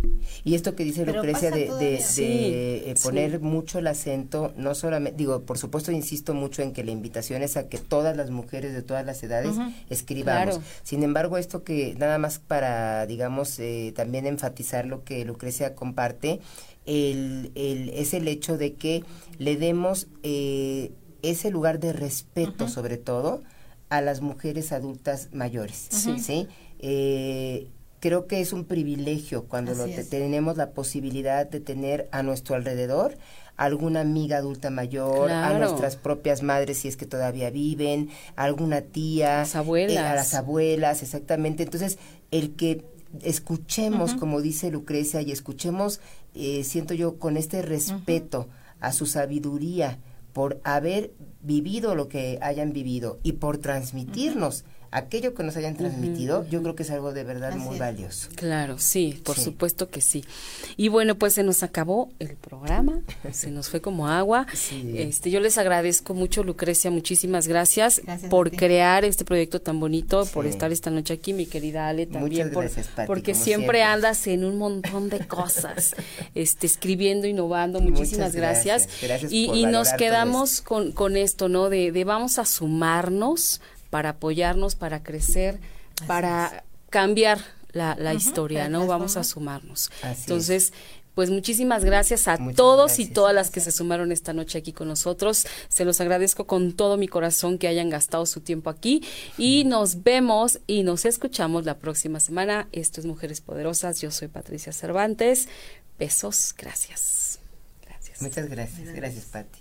Y esto que dice Lucrecia de, de, eh, poner mucho el acento, no solamente, digo, por supuesto insisto mucho en que la invitación es a que todas las mujeres de todas las edades escribamos. Sin embargo, esto que nada más para, digamos, eh, también enfatizar lo que Lucrecia comparte, el, el, es el hecho de que le demos eh, ese lugar de respeto, sobre todo, a las mujeres adultas mayores. ¿sí? Eh, creo que es un privilegio cuando tenemos la posibilidad de tener a nuestro alrededor alguna amiga adulta mayor, a nuestras propias madres si es que todavía viven, alguna tía, las abuelas. Eh, a las abuelas, exactamente. Entonces, el que escuchemos, como dice Lucrecia, y escuchemos, eh, siento yo, con este respeto a su sabiduría por haber vivido lo que hayan vivido y por transmitirnos aquello que nos hayan transmitido, yo creo que es algo de verdad muy valioso. Claro, sí, por supuesto que sí. Y bueno, pues se nos acabó el programa, se nos fue como agua. Este, yo les agradezco mucho, Lucrecia, muchísimas gracias, por crear este proyecto tan bonito, por estar esta noche aquí, mi querida Ale, también por, porque siempre, andas en un montón de cosas, este, escribiendo, innovando. Muchísimas gracias. y, nos quedamos con, con esto, ¿no? De, de vamos a sumarnos para apoyarnos, para crecer, para cambiar la, historia, ¿no? Vamos a sumarnos. Entonces. Pues muchísimas gracias a todos y todas las que se sumaron esta noche aquí con nosotros. Se los agradezco con todo mi corazón que hayan gastado su tiempo aquí y nos vemos y nos escuchamos la próxima semana. Esto es Mujeres Poderosas. Yo soy Patricia Cervantes. Besos, gracias. Gracias. Muchas gracias. Gracias, Pati.